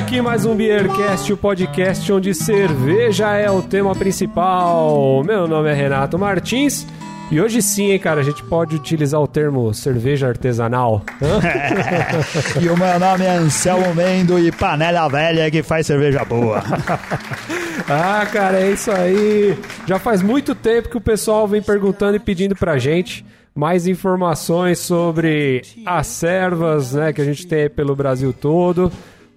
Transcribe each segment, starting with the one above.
Aqui mais um Beercast, o podcast onde cerveja é o tema principal. Meu nome é Renato Martins. E hoje sim, hein, cara, a gente pode utilizar o termo cerveja artesanal. e o meu nome é Anselmo Mendo e panela velha que faz cerveja boa. ah, cara, é isso aí. Já faz muito tempo que o pessoal vem perguntando e pedindo pra gente mais informações sobre as servas, né, que a gente tem aí pelo Brasil todo.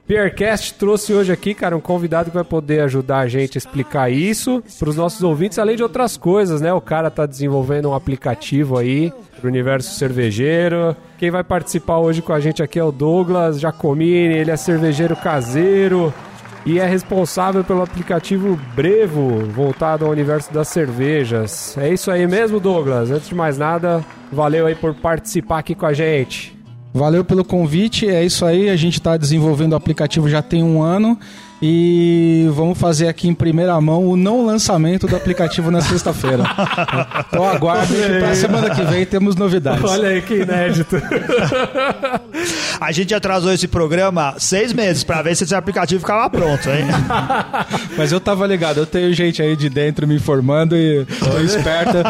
Piercast trouxe hoje aqui, cara, um convidado que vai poder ajudar a gente a explicar isso para os nossos ouvintes, além de outras coisas, né? O cara tá desenvolvendo um aplicativo aí pro universo cervejeiro. Quem vai participar hoje com a gente aqui é o Douglas Giacomini, ele é cervejeiro caseiro e é responsável pelo aplicativo Brevo, voltado ao universo das cervejas. É isso aí mesmo, Douglas? Antes de mais nada, valeu aí por participar aqui com a gente. Valeu pelo convite, é isso aí. A gente está desenvolvendo o aplicativo já tem um ano e vamos fazer aqui em primeira mão o não lançamento do aplicativo na sexta-feira. então aguardem que para semana que vem temos novidades. Olha aí que inédito. A gente atrasou esse programa seis meses para ver se esse aplicativo ficava pronto, hein? Mas eu tava ligado, eu tenho gente aí de dentro me informando e tô esperta.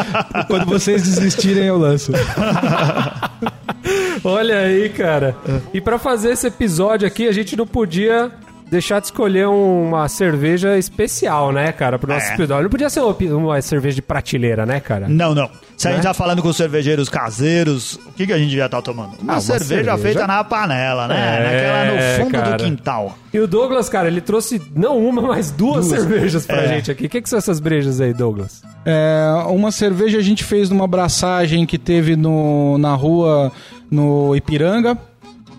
Quando vocês desistirem, eu lanço. Olha aí, cara. E para fazer esse episódio aqui, a gente não podia deixar de escolher uma cerveja especial, né, cara, pro nosso é. episódio. Não podia ser uma cerveja de prateleira, né, cara? Não, não. Se a gente né? tá falando com os cervejeiros caseiros, o que, que a gente já tá tomando? Uma, ah, uma cerveja, cerveja, feita na panela, né? É, Naquela no fundo cara. do quintal. E o Douglas, cara, ele trouxe não uma, mas duas, duas. cervejas pra é. gente aqui. O que, que são essas brejas aí, Douglas? É, uma cerveja a gente fez numa abraçagem que teve no, na rua no Ipiranga.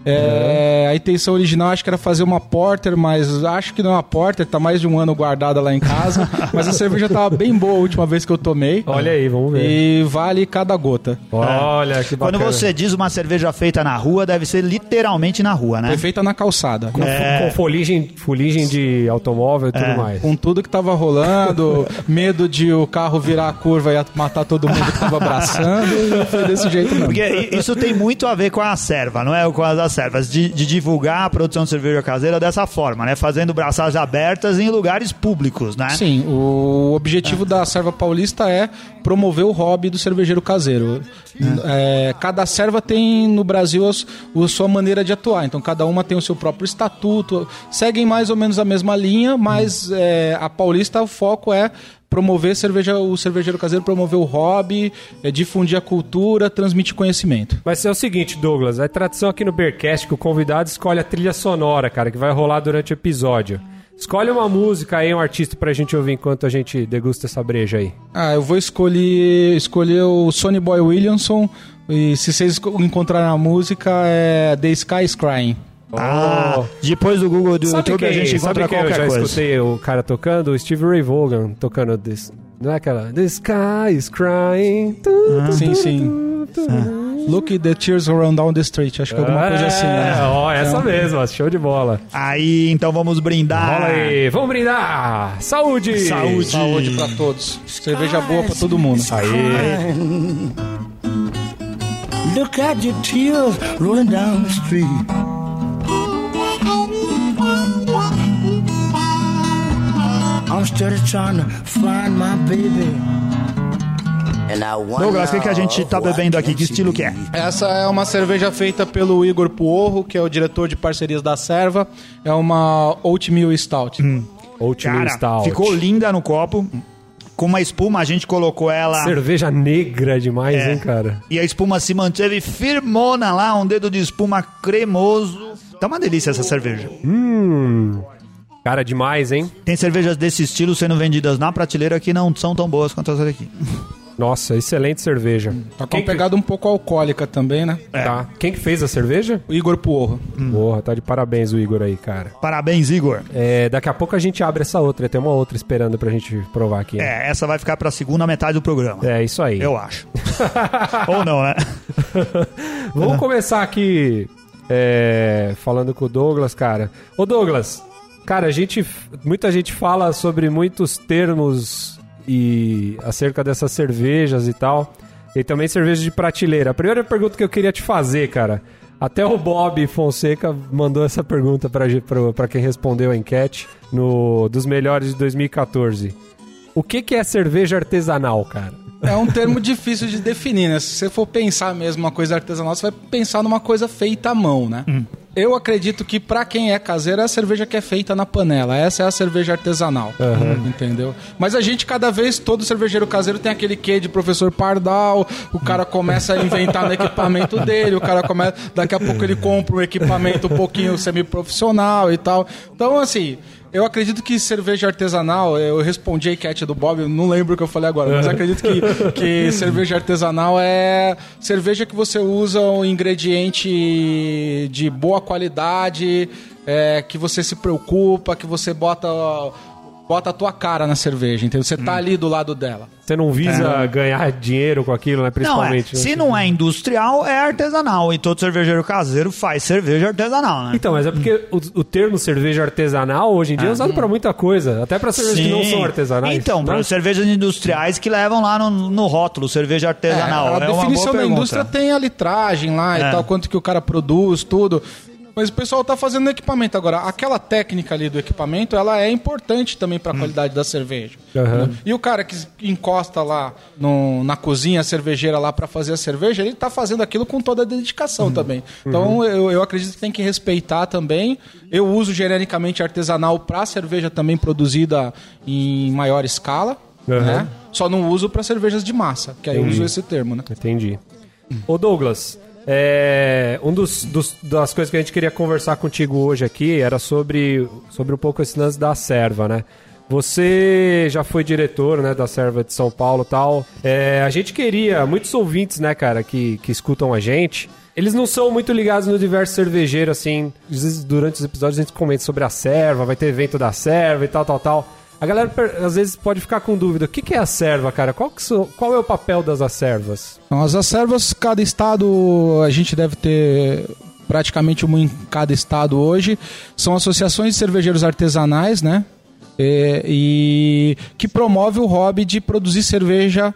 É, a intenção original acho que era fazer uma porter, mas acho que não é uma porter, tá mais de um ano guardada lá em casa. mas a cerveja tava bem boa a última vez que eu tomei. Olha aí, vamos ver. E vale cada gota. Olha, que bacana. Quando você diz uma cerveja feita na rua, deve ser literalmente na rua, né? Foi feita na calçada. Com, é... com foligem, foligem de automóvel e tudo é. mais. Com tudo que tava rolando, medo de o carro virar a curva e matar todo mundo que tava abraçando. foi desse jeito mesmo. Porque isso tem muito a ver com a serva, não é? Com as servas, de, de, divulgar a produção de cerveja caseira dessa forma, né? Fazendo braçadas abertas em lugares públicos, né? Sim, o objetivo é. da serva paulista é promover o hobby do cervejeiro caseiro. É. É, cada serva tem no Brasil a, sua maneira de atuar, então cada uma tem o seu próprio estatuto, seguem mais ou menos a mesma linha, mas hum. é, a paulista o foco é promover cerveja, o cervejeiro caseiro, promover o hobby, é, difundir a cultura, transmitir conhecimento. Mas é o seguinte, Douglas, é tradição aqui no Bearcast que o convidado escolhe a trilha sonora, cara, que vai rolar durante o episódio. Escolhe uma música aí, um artista pra gente ouvir enquanto a gente degusta essa breja aí. Ah, eu vou escolher, escolher o Sonny Boy Williamson. E se vocês encontrarem a música, é The Sky is Crying. Ah, depois do Google do sabe YouTube quem, a gente encontra qualquer coisa. Eu já escutei o cara tocando, o Steve Ray Vaughan tocando this, não é aquela The sky is crying. Ah, sim, sim. Ah. Look the tears run down the street. Acho que é alguma coisa assim, né? É, ó, essa então... mesmo, show de bola. Aí, então vamos brindar. Rola aí, vamos brindar. Saúde! Saúde! Saúde pra todos. Cerveja boa pra todo mundo. Aí. Look at the tears rolling down the street. I'm still trying to find my baby. Douglas, o que, que a gente tá bebendo aqui? Que estilo que é? Essa é uma cerveja feita pelo Igor Puorro, que é o diretor de parcerias da Serva. É uma Oatmeal Stout. Hum. Oatmeal Cara, Stout. Ficou linda no copo. Com uma espuma, a gente colocou ela. Cerveja negra demais, é. hein, cara? E a espuma se manteve firmona lá, um dedo de espuma cremoso. Tá uma delícia essa cerveja. Hum. Cara, demais, hein? Tem cervejas desse estilo sendo vendidas na prateleira que não são tão boas quanto as daqui. Nossa, excelente cerveja. Tá com uma pegada um pouco alcoólica também, né? É. Tá. Quem que fez a cerveja? O Igor Puorro. Hum. Porra, tá de parabéns o Igor aí, cara. Parabéns, Igor. É, daqui a pouco a gente abre essa outra. Tem uma outra esperando pra gente provar aqui. Né? É, essa vai ficar pra segunda metade do programa. É, isso aí. Eu acho. Ou não, né? Vamos começar aqui é, falando com o Douglas, cara. Ô Douglas, Cara, a gente, muita gente fala sobre muitos termos e acerca dessas cervejas e tal. E também cerveja de prateleira. A primeira pergunta que eu queria te fazer, cara. Até o Bob Fonseca mandou essa pergunta pra quem respondeu a enquete no dos melhores de 2014. O que, que é cerveja artesanal, cara? É um termo difícil de definir, né? Se você for pensar mesmo uma coisa artesanal, você vai pensar numa coisa feita à mão, né? Eu acredito que pra quem é caseiro é a cerveja que é feita na panela. Essa é a cerveja artesanal. Entendeu? Mas a gente, cada vez, todo cervejeiro caseiro tem aquele quê de professor Pardal. O cara começa a inventar no equipamento dele. O cara começa. Daqui a pouco ele compra um equipamento um pouquinho semi-profissional e tal. Então, assim. Eu acredito que cerveja artesanal, eu respondi a enquete do Bob, eu não lembro o que eu falei agora, mas acredito que, que cerveja artesanal é cerveja que você usa um ingrediente de boa qualidade, é, que você se preocupa, que você bota, bota a tua cara na cerveja, entendeu? Você tá ali do lado dela. Você não visa ganhar dinheiro com aquilo, né? Não, é. Principalmente. né? Se não é industrial, é artesanal. E todo cervejeiro caseiro faz cerveja artesanal, né? Então, mas é porque o, o termo cerveja artesanal hoje em dia é usado pra muita coisa. Até pra cervejas que não Sim. são artesanais. Então, né? para cervejas industriais que levam lá no, no rótulo, cerveja artesanal. É, a É uma definição boa da pergunta. indústria tem a litragem lá É. e tal, quanto que o cara produz, tudo. Mas o pessoal tá fazendo equipamento agora. Aquela técnica ali do equipamento, ela é importante também Hum. para a qualidade da cerveja. Aham. E o cara que encosta lá no- na cozinha cervejeira lá para fazer a cerveja, ele tá fazendo aquilo com toda a dedicação também. Então eu, eu acredito que tem que respeitar também. Eu uso genericamente artesanal para cerveja também produzida em maior escala, né? Só não uso para cervejas de massa, que aí eu uso esse termo, né? Entendi. Ô Douglas, é, um dos, dos- das coisas que a gente queria conversar contigo hoje aqui era sobre, sobre um pouco esse lance da serva, né? Você já foi diretor né, da Serva de São Paulo tal. É, a gente queria, muitos ouvintes, né, cara, que, que escutam a gente, eles não são muito ligados no universo cervejeiro, assim. Às vezes, durante os episódios, a gente comenta sobre a serva, vai ter evento da serva e tal, tal, tal. A galera, às vezes, pode ficar com dúvida. O que, que é a serva, cara? Qual, são- qual é o papel das acervas? Então, as acervas, cada estado, a gente deve ter praticamente uma em cada estado hoje. São associações de cervejeiros artesanais, né? É, e que promove o hobby de produzir cerveja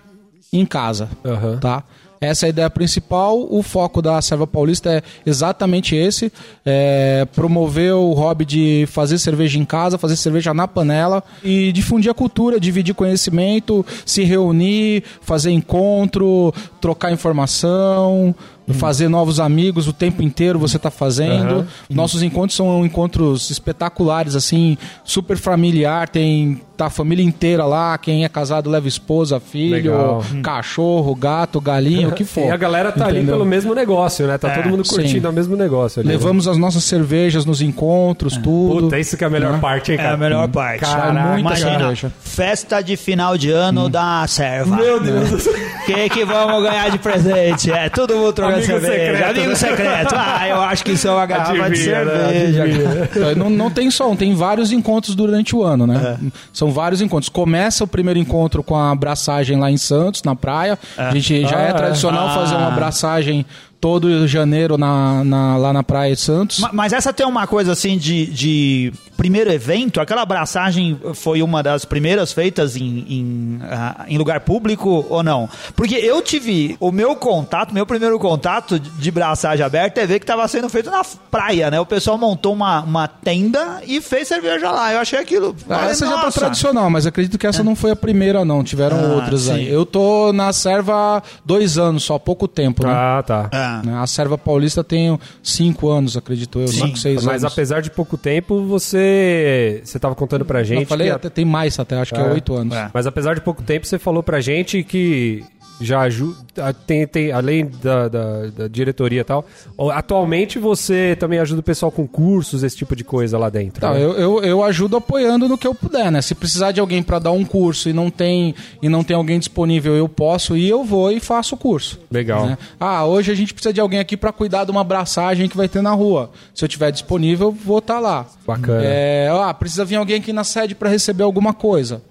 em casa, Aham. tá? Essa é a ideia principal. O foco da Serva Paulista é exatamente esse: é promover o hobby de fazer cerveja em casa, fazer cerveja na panela e difundir a cultura, dividir conhecimento, se reunir, fazer encontro, trocar informação, fazer novos amigos o tempo inteiro você está fazendo. Aham. Nossos encontros são encontros espetaculares, assim, super familiar, tem tá a família inteira lá, quem é casado leva esposa, filho, Legal. cachorro, gato, galinha, o que for. E a galera tá ali Entendeu? pelo mesmo negócio, né? Tá É, todo mundo curtindo sim. o mesmo negócio ali. né? Levamos as nossas cervejas nos encontros, tudo. Puta, isso que é a melhor Né? parte, hein, É cara? a melhor parte. Caraca, muita Imagina, cerveja. festa de final de ano da serva. Meu Deus do céu. O que, que vamos ganhar de presente? É, todo mundo trocando Amigo cerveja. secreto, Amigo né? secreto. Ah, eu acho que isso é uma garrafa de Adivinha, né? cerveja. Adivinha. É, Não, não tem só um, tem vários encontros durante o ano, né? É. São vários encontros. Começa o primeiro encontro com a abraçagem lá em Santos, na praia. A gente já Ah, é é. tradicional Ah. fazer uma abraçagem todo janeiro na, na- lá na praia de Santos. Ma- Mas essa tem uma coisa assim de, de primeiro evento, aquela abraçagem foi uma das primeiras feitas em, em, ah, em lugar público ou não? Porque eu tive o meu contato, meu primeiro contato de braçagem aberta é ver que estava sendo feito na praia, né? O pessoal montou uma, uma tenda e fez cerveja lá. Eu achei aquilo. Ah, essa já tá "Nossa." tradicional, mas acredito que essa não foi a primeira, não. Tiveram Ah, outras sim. aí. Eu tô na serva há dois anos só, há pouco tempo, né? Ah, tá. Ah. Né? A serva paulista tem cinco anos, acredito eu, Sim. cinco, seis Mas anos. apesar de pouco tempo, você você tava contando pra gente Eu falei, a- até tem mais até, acho que é É. oito anos. É. Mas apesar de pouco tempo, você falou pra gente que já ajuda. Tem, tem, além da, da, da diretoria e tal, atualmente você também ajuda o pessoal com cursos, esse tipo de coisa lá dentro. Né? eu, eu, eu ajudo apoiando no que eu puder, né? Se precisar de alguém para dar um curso e não tem e não tem alguém disponível, eu posso ir, eu vou e faço o curso. Legal. né? Ah, hoje a gente precisa de alguém aqui para cuidar de uma abraçagem que vai ter na rua. Se eu tiver disponível, vou estar lá. Bacana. É, ah, precisa vir alguém aqui na sede para receber alguma coisa.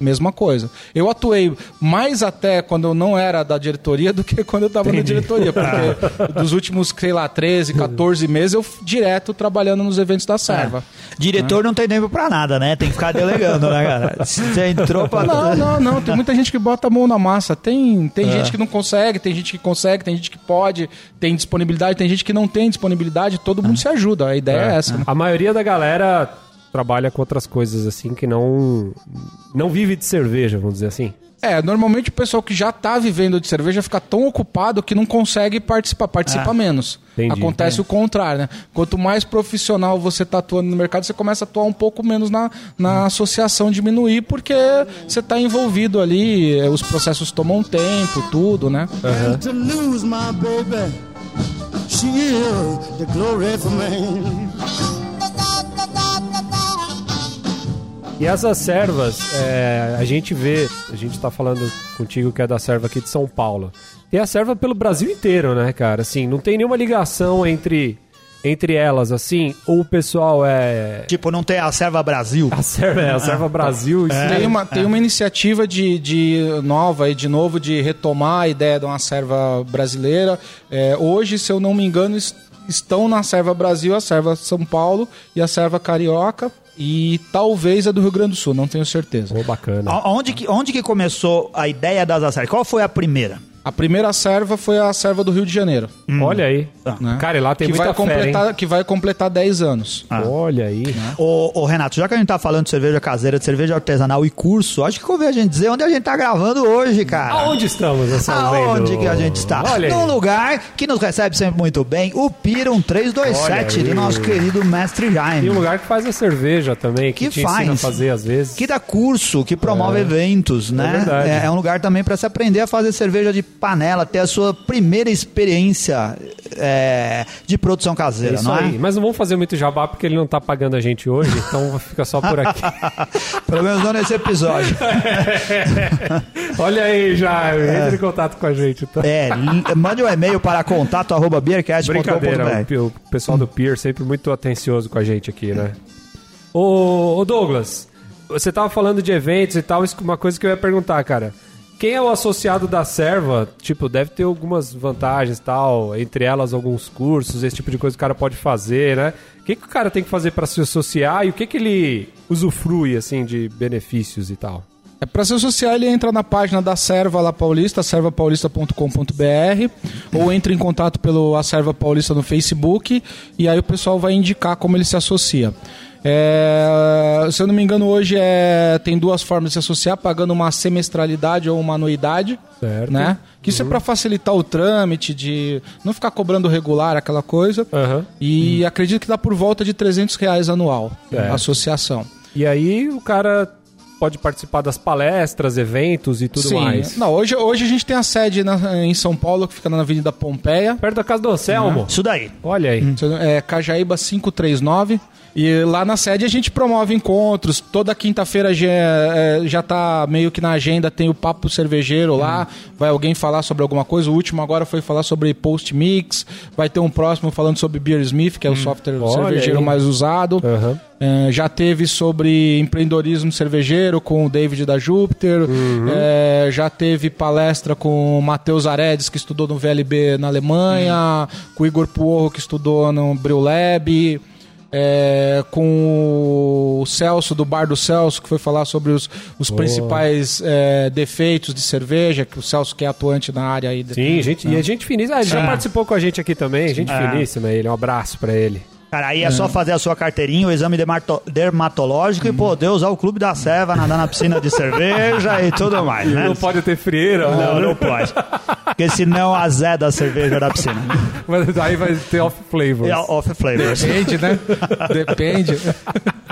Mesma coisa. Eu atuei mais até quando eu não era da diretoria do que quando eu estava na diretoria. Porque dos últimos, sei lá, 13, 14 meses, eu direto trabalhando nos eventos da Serva. Diretor não tem tempo pra nada, né? Tem que ficar delegando, né, cara? Você entrou pra. Não, não, não. Tem muita gente que bota a mão na massa. Tem, tem gente que não consegue, tem gente que consegue, tem gente que pode, tem disponibilidade, tem gente que não tem disponibilidade. Todo mundo se ajuda. A ideia é, essa. né? A maioria da galera trabalha com outras coisas assim que não não vive de cerveja, vamos dizer assim. É, normalmente o pessoal que já tá vivendo de cerveja fica tão ocupado que não consegue participar, participa menos. Entendi. Acontece o contrário, né? Quanto mais profissional você tá atuando no mercado, você começa a atuar um pouco menos na, na associação, diminuir, porque você tá envolvido ali, eh, os processos tomam tempo, tudo, né? And E essas servas, é, a gente vê, a gente tá falando contigo que é da serva aqui de São Paulo. Tem a serva pelo Brasil inteiro, né, cara? Assim, não tem nenhuma ligação entre entre elas, assim, ou o pessoal é Tipo, não tem a Serva Brasil. a serva, é a serva Brasil, isso Tem uma, tem uma iniciativa de, de nova e de novo de retomar a ideia de uma serva brasileira. É, hoje, se eu não me engano, es- estão na serva Brasil, a serva São Paulo e a serva Carioca. E talvez a do Rio Grande do Sul, não tenho certeza. Pô, bacana. Onde que, onde que começou a ideia das açaí? Qual foi a primeira? A primeira serva foi a serva do Rio de Janeiro. Olha aí. né? Cara, e lá tem que muita vai completar Que vai completar 10 anos. Olha aí. Ô, ô, Renato, já que a gente tá falando de cerveja caseira, de cerveja artesanal e curso, acho que convém a gente dizer onde a gente tá gravando hoje, cara. Aonde estamos nessa Aonde vendo? que a gente está? Olha aí. Num lugar que nos recebe sempre muito bem, o Pira 1327 Olha aí. do nosso querido mestre Jaime. Tem um lugar que faz a cerveja também, que, Que te ensina a faz. fazer às vezes. Que dá curso, que promove É. eventos, né? verdade. É, é um lugar também para se aprender a fazer cerveja de panela, ter a sua primeira experiência é, de produção caseira, Isso não aí. é? Mas não vamos fazer muito jabá porque ele não tá pagando a gente hoje, então fica só por aqui. Pelo menos não nesse episódio. Olha aí, já. Entre em contato com a gente, tá? É, mande um e-mail para contato arroba Brincadeira, beercast.com.br. o, o pessoal do Pier sempre muito atencioso com a gente aqui, né? Ô, ô Douglas, você tava falando de eventos e tal, isso é uma coisa que eu ia perguntar, cara. Quem é o associado da serva? Tipo, deve ter algumas vantagens tal, entre elas alguns cursos, esse tipo de coisa que o cara pode fazer, né? O que, que o cara tem que fazer pra se associar e o que, que ele usufrui, assim, de benefícios e tal? É, para se associar, ele entra na página da Serva lá Paulista, servapaulista.com.br, ou entra em contato pelo A Serva Paulista no Facebook, e aí o pessoal vai indicar como ele se associa. É, se eu não me engano, hoje é, tem duas formas de se associar, pagando uma semestralidade ou uma anuidade. Certo. Né? Que isso é para facilitar o trâmite, de não ficar cobrando regular aquela coisa. Aham. E acredito que dá por volta de 300 reais anual Certo. a associação. E aí o cara pode participar das palestras, eventos e tudo Sim. mais. Não, hoje, hoje a gente tem a sede na- em São Paulo, que fica na Avenida Pompeia. Perto da casa do Anselmo. Isso daí. Olha aí. É Cajaíba 539. E lá na sede a gente promove encontros. Toda quinta-feira já, é, já tá meio que na agenda, tem o papo cervejeiro lá. Vai alguém falar sobre alguma coisa. O último agora foi falar sobre post-mix. Vai ter um próximo falando sobre Beer Smith, que é o software Olha cervejeiro aí. mais usado. Aham. É, já teve sobre empreendedorismo cervejeiro com o David da Júpiter. É, já teve palestra com o Matheus Aredes, que estudou no VLB na Alemanha. Com o Igor Puorro, que estudou no Brew Lab. É, com o Celso, do Bar do Celso, que foi falar sobre os, os principais é, defeitos de cerveja, que o Celso que é atuante na área aí. Sim, gente, e a gente finíssima. Ah, ele já Sim. participou com a gente aqui também. Gente É. finíssima ele. Um abraço pra ele. Cara, aí é só fazer a sua carteirinha, o exame dermato- dermatológico e poder usar o clube da serva, nadar na piscina de cerveja e tudo mais, né? Não pode ter frieira, Não, né? não pode. Porque senão azeda a cerveja da piscina. Mas aí vai ter off flavors. A off flavors. Depende, né? Depende.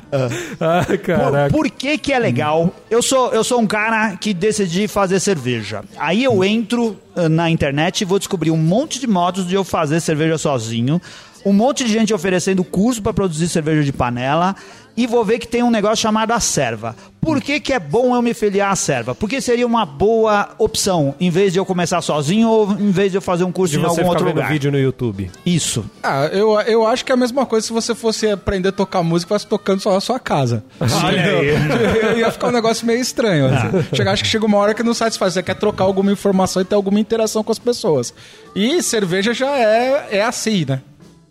Ah, Por, caraca. por que que é legal? Eu sou, eu sou um cara que decidi fazer cerveja. Aí eu entro eh, na internet e vou descobrir um monte de modos de eu fazer cerveja sozinho. Um monte de gente oferecendo curso para produzir cerveja de panela e vou ver que tem um negócio chamado a serva. Por que, que é bom eu me filiar à serva? Porque seria uma boa opção, em vez de eu começar sozinho ou em vez de eu fazer um curso De em algum ficar outro vendo lugar. vídeo no YouTube. Isso. Ah, eu, eu acho que é a mesma coisa se você fosse aprender a tocar música e fosse tocando só na sua casa. Olha aí. Eu ia ficar um negócio meio estranho. assim. Chega, acho que chega uma hora que não satisfaz. Você quer trocar alguma informação e ter alguma interação com as pessoas. E cerveja já é, é assim, né?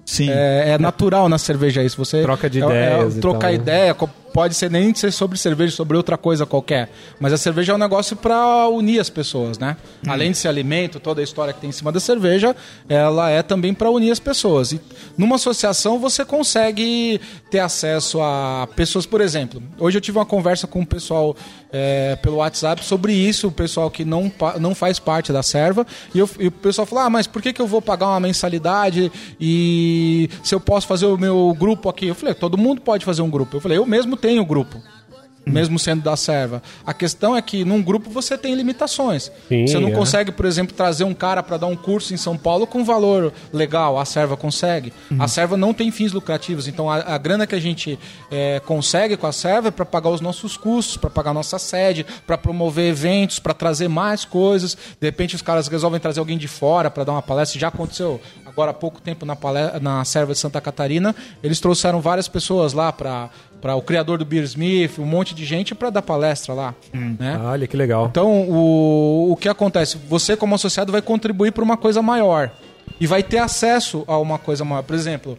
Sim. É, é natural na cerveja isso. Você Troca de é- é ideias e trocar tal, ideia, pode ser nem ser sobre cerveja, sobre outra coisa qualquer. Mas a cerveja é um negócio para unir as pessoas, né? Hum. Além de ser alimento, toda a história que tem em cima da cerveja, ela é também para unir as pessoas. E numa associação você consegue ter acesso a pessoas, por exemplo. Hoje eu tive uma conversa com o pessoal é, pelo WhatsApp sobre isso, o pessoal que não, não faz parte da serva. E, eu- e o pessoal falou: ah, mas por que, que eu vou pagar uma mensalidade e se eu posso fazer o meu grupo aqui? Eu falei: todo mundo pode fazer um grupo. Eu falei: eu mesmo tenho grupo. Mesmo sendo da serva. A questão é que num grupo você tem limitações. Sim, você não é. consegue, por exemplo, trazer um cara para dar um curso em São Paulo com valor legal. A serva consegue. A serva não tem fins lucrativos. Então a, a grana que a gente é, consegue com a serva é para pagar os nossos custos, para pagar a nossa sede, para promover eventos, para trazer mais coisas. De repente os caras resolvem trazer alguém de fora para dar uma palestra. Já aconteceu agora há pouco tempo na, palestra, na serva de Santa Catarina. Eles trouxeram várias pessoas lá para para o criador do Beer Smith, um monte de gente para dar palestra lá, né? Olha que legal. Então, o, o que acontece? Você, como associado, vai contribuir para uma coisa maior. E vai ter acesso a uma coisa maior. Por exemplo,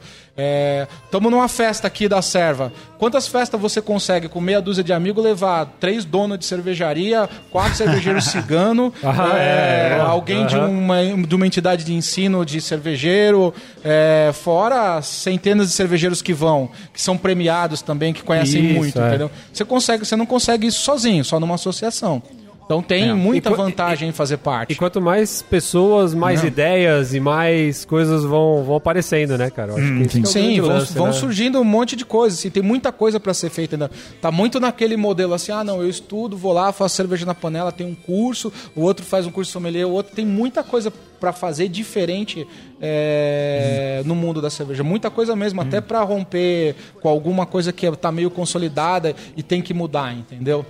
estamos numa festa aqui da Serva. Quantas festas você consegue, com meia dúzia de amigos, levar três donos de cervejaria, quatro cervejeiros cigano, Ah, é, é, alguém de aham. uma, de uma entidade de ensino de cervejeiro, é, fora centenas de cervejeiros que vão, que são premiados também, que conhecem Isso, muito, é. entendeu? Você consegue, você não consegue isso sozinho, só numa associação. Então tem muita E vantagem em fazer parte. E quanto mais pessoas, mais Não. ideias e mais coisas vão, vão aparecendo, né, cara? Eu acho que esse que é Sim, vão, lance, vão né? surgindo um monte de coisas. Assim, tem muita coisa para ser feita ainda. Tá muito naquele modelo assim: ah, não, eu estudo, vou lá, faço cerveja na panela, tem um curso, o outro faz um curso de sommelier, o outro tem muita coisa para fazer diferente é, no mundo da cerveja. Muita coisa mesmo, até para romper com alguma coisa que tá meio consolidada e tem que mudar, entendeu?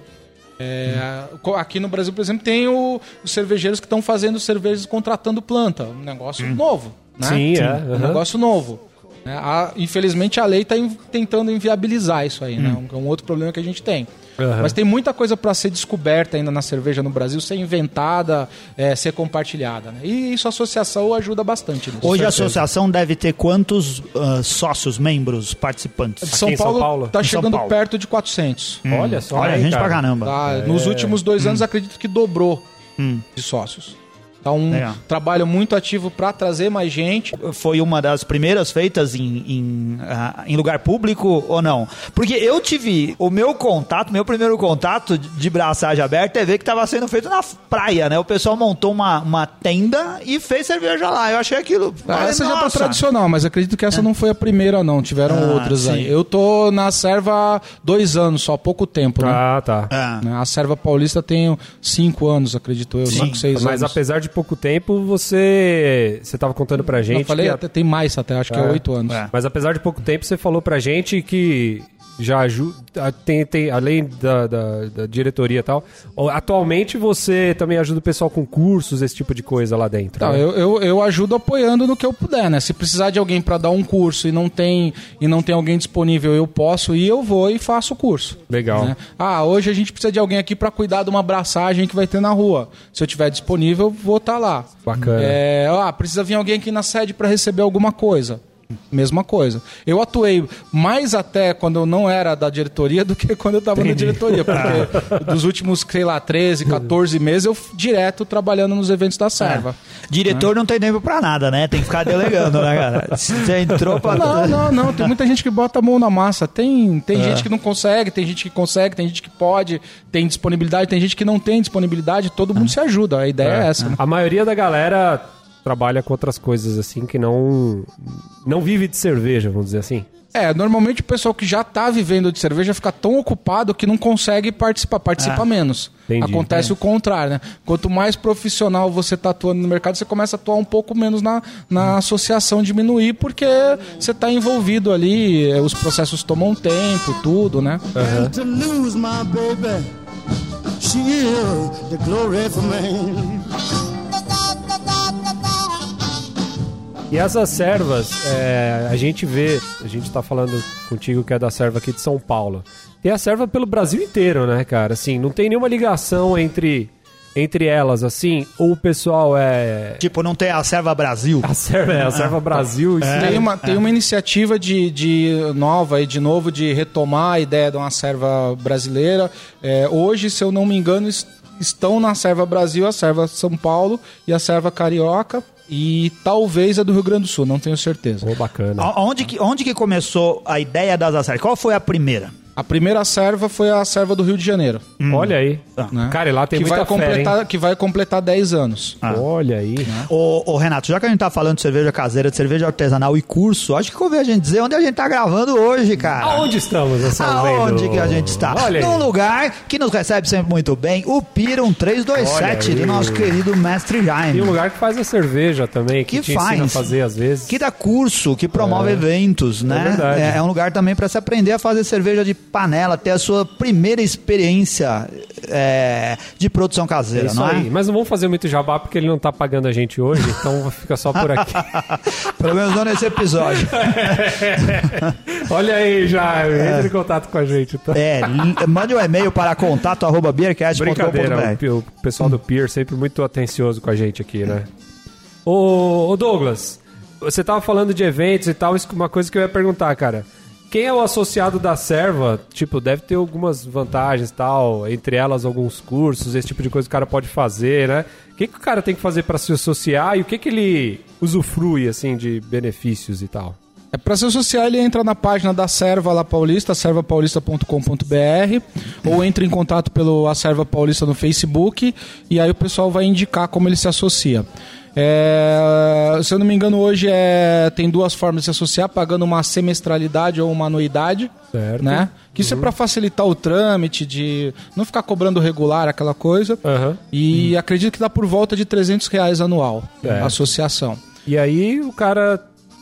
É, Aqui no Brasil, por exemplo, tem o- os cervejeiros que estão fazendo cervejas contratando planta. Um negócio novo. Né? Sim, é, Um negócio novo. Né? A- infelizmente a lei está tentando inviabilizar isso aí, né? Um, um outro problema que a gente tem. Aham. Mas tem muita coisa para ser descoberta ainda na cerveja no Brasil, ser inventada, é, ser compartilhada. né? E isso a associação ajuda bastante nisso. Hoje a associação deve ter quantos ah, sócios, membros, participantes? São Aqui em São Paulo, Paulo? está chegando Paulo. perto de 400. Olha só, Olha, hein, gente cara? pra caramba. Tá? Nos últimos dois anos, acredito que dobrou de sócios. Tá um Legal. trabalho muito ativo para trazer mais gente. Foi uma das primeiras feitas em, em, ah, em lugar público ou não? Porque eu tive o meu contato, meu primeiro contato de braçagem aberta é ver que estava sendo feito na praia, né? O pessoal montou uma, uma tenda e fez cerveja lá. Eu achei aquilo. Ah, essa já tá "Nossa." tradicional, mas acredito que essa não foi a primeira, não. Tiveram Ah, outras sim. aí. Eu tô na serva há dois anos, só há pouco tempo, né? Ah, tá. Ah. A serva paulista tem cinco anos, acredito eu. Cinco, seis Mas anos. apesar de pouco tempo, você você tava contando pra gente Não, falei que a- até tem mais até, acho que é É. oito anos. É. Mas apesar de pouco tempo, você falou pra gente que já ajuda, tem, tem, além da, da, da diretoria e tal, atualmente você também ajuda o pessoal com cursos, esse tipo de coisa lá dentro. Tá, né? eu, eu, eu ajudo apoiando no que eu puder, né? Se precisar de alguém para dar um curso e não tem e não tem alguém disponível, eu posso ir, eu vou e faço o curso. Legal. né? Ah, hoje a gente precisa de alguém aqui para cuidar de uma abraçagem que vai ter na rua. Se eu tiver disponível, vou estar lá. Bacana. É, ah, precisa vir alguém aqui na sede para receber alguma coisa. Mesma coisa. Eu atuei mais até quando eu não era da diretoria do que quando eu estava na diretoria. Porque dos últimos, sei lá, 13, 14 meses, eu direto trabalhando nos eventos da Serva. Diretor não tem tempo pra nada, né? Tem que ficar delegando, né, cara? Você entrou pra. Não, não, não. Tem muita gente que bota a mão na massa. Tem, tem gente que não consegue, tem gente que consegue, tem gente que pode, tem disponibilidade, tem gente que não tem disponibilidade. Todo mundo se ajuda. A ideia é, essa. né? A maioria da galera trabalha com outras coisas assim que não não vive de cerveja, vamos dizer assim. É, normalmente o pessoal que já tá vivendo de cerveja fica tão ocupado que não consegue participar, participa Ah, menos. entendi. Acontece o contrário, né? Quanto mais profissional você tá atuando no mercado, você começa a atuar um pouco menos na, na associação, diminuir, porque você tá envolvido ali, eh, os processos tomam tempo, tudo, né? And E essas servas, é, a gente vê, a gente tá falando contigo que é da serva aqui de São Paulo. Tem a serva pelo Brasil inteiro, né, cara? Assim, não tem nenhuma ligação entre, entre elas, assim, ou o pessoal é. Tipo, não tem a Serva Brasil. A serva é a serva Brasil, isso Tem uma, tem uma iniciativa de, de nova e de novo de retomar a ideia de uma serva brasileira. É, hoje, se eu não me engano, es- estão na serva Brasil, a serva São Paulo e a serva Carioca. E talvez a do Rio Grande do Sul, não tenho certeza. Oh, bacana. Onde que, onde que começou a ideia das acervas? Qual foi a primeira? A primeira serva foi a serva do Rio de Janeiro. Olha aí. né? Cara, e lá tem que muita vai completar Que vai completar 10 anos. Olha aí. Ô, ô, Renato, já que a gente tá falando de cerveja caseira, de cerveja artesanal e curso, acho que convém a gente dizer onde a gente tá gravando hoje, cara. Aonde estamos, Anselmo Aonde que a gente está? Olha aí. Num lugar que nos recebe sempre muito bem, o Pira 1327 Olha aí. do nosso querido mestre Jaime. E um lugar que faz a cerveja também, que, Que te faz. ensina a fazer às vezes. Que dá curso, que promove eventos, né? verdade. É, é um lugar também para se aprender a fazer cerveja de panela, ter a sua primeira experiência é, de produção É caseira, isso não aí. é? Mas não vamos fazer muito jabá porque ele não tá pagando a gente hoje, então fica só por aqui. Pelo menos não nesse episódio. Olha aí, já. Entre em contato com a gente, tá? É, mande um e-mail para contato arroba Brincadeira, o, o pessoal do Pier sempre muito atencioso com a gente aqui, né? Ô, ô Douglas, você tava falando de eventos e tal, isso é uma coisa que eu ia perguntar, cara. Quem é o associado da serva? Tipo, deve ter algumas vantagens tal, entre elas alguns cursos, esse tipo de coisa que o cara pode fazer, né? O que, que o cara tem que fazer para se associar e o que, que ele usufrui, assim, de benefícios e tal? É, para se associar, ele entra na página da Serva lá Paulista, servapaulista.com.br, ou entra em contato pelo A Serva Paulista no Facebook, e aí o pessoal vai indicar como ele se associa. É, se eu não me engano, hoje é, tem duas formas de se associar, pagando uma semestralidade ou uma anuidade. Certo. Né? Que isso é para facilitar o trâmite, de não ficar cobrando regular aquela coisa. Aham. E acredito que dá por volta de 300 reais anual a associação. E aí o cara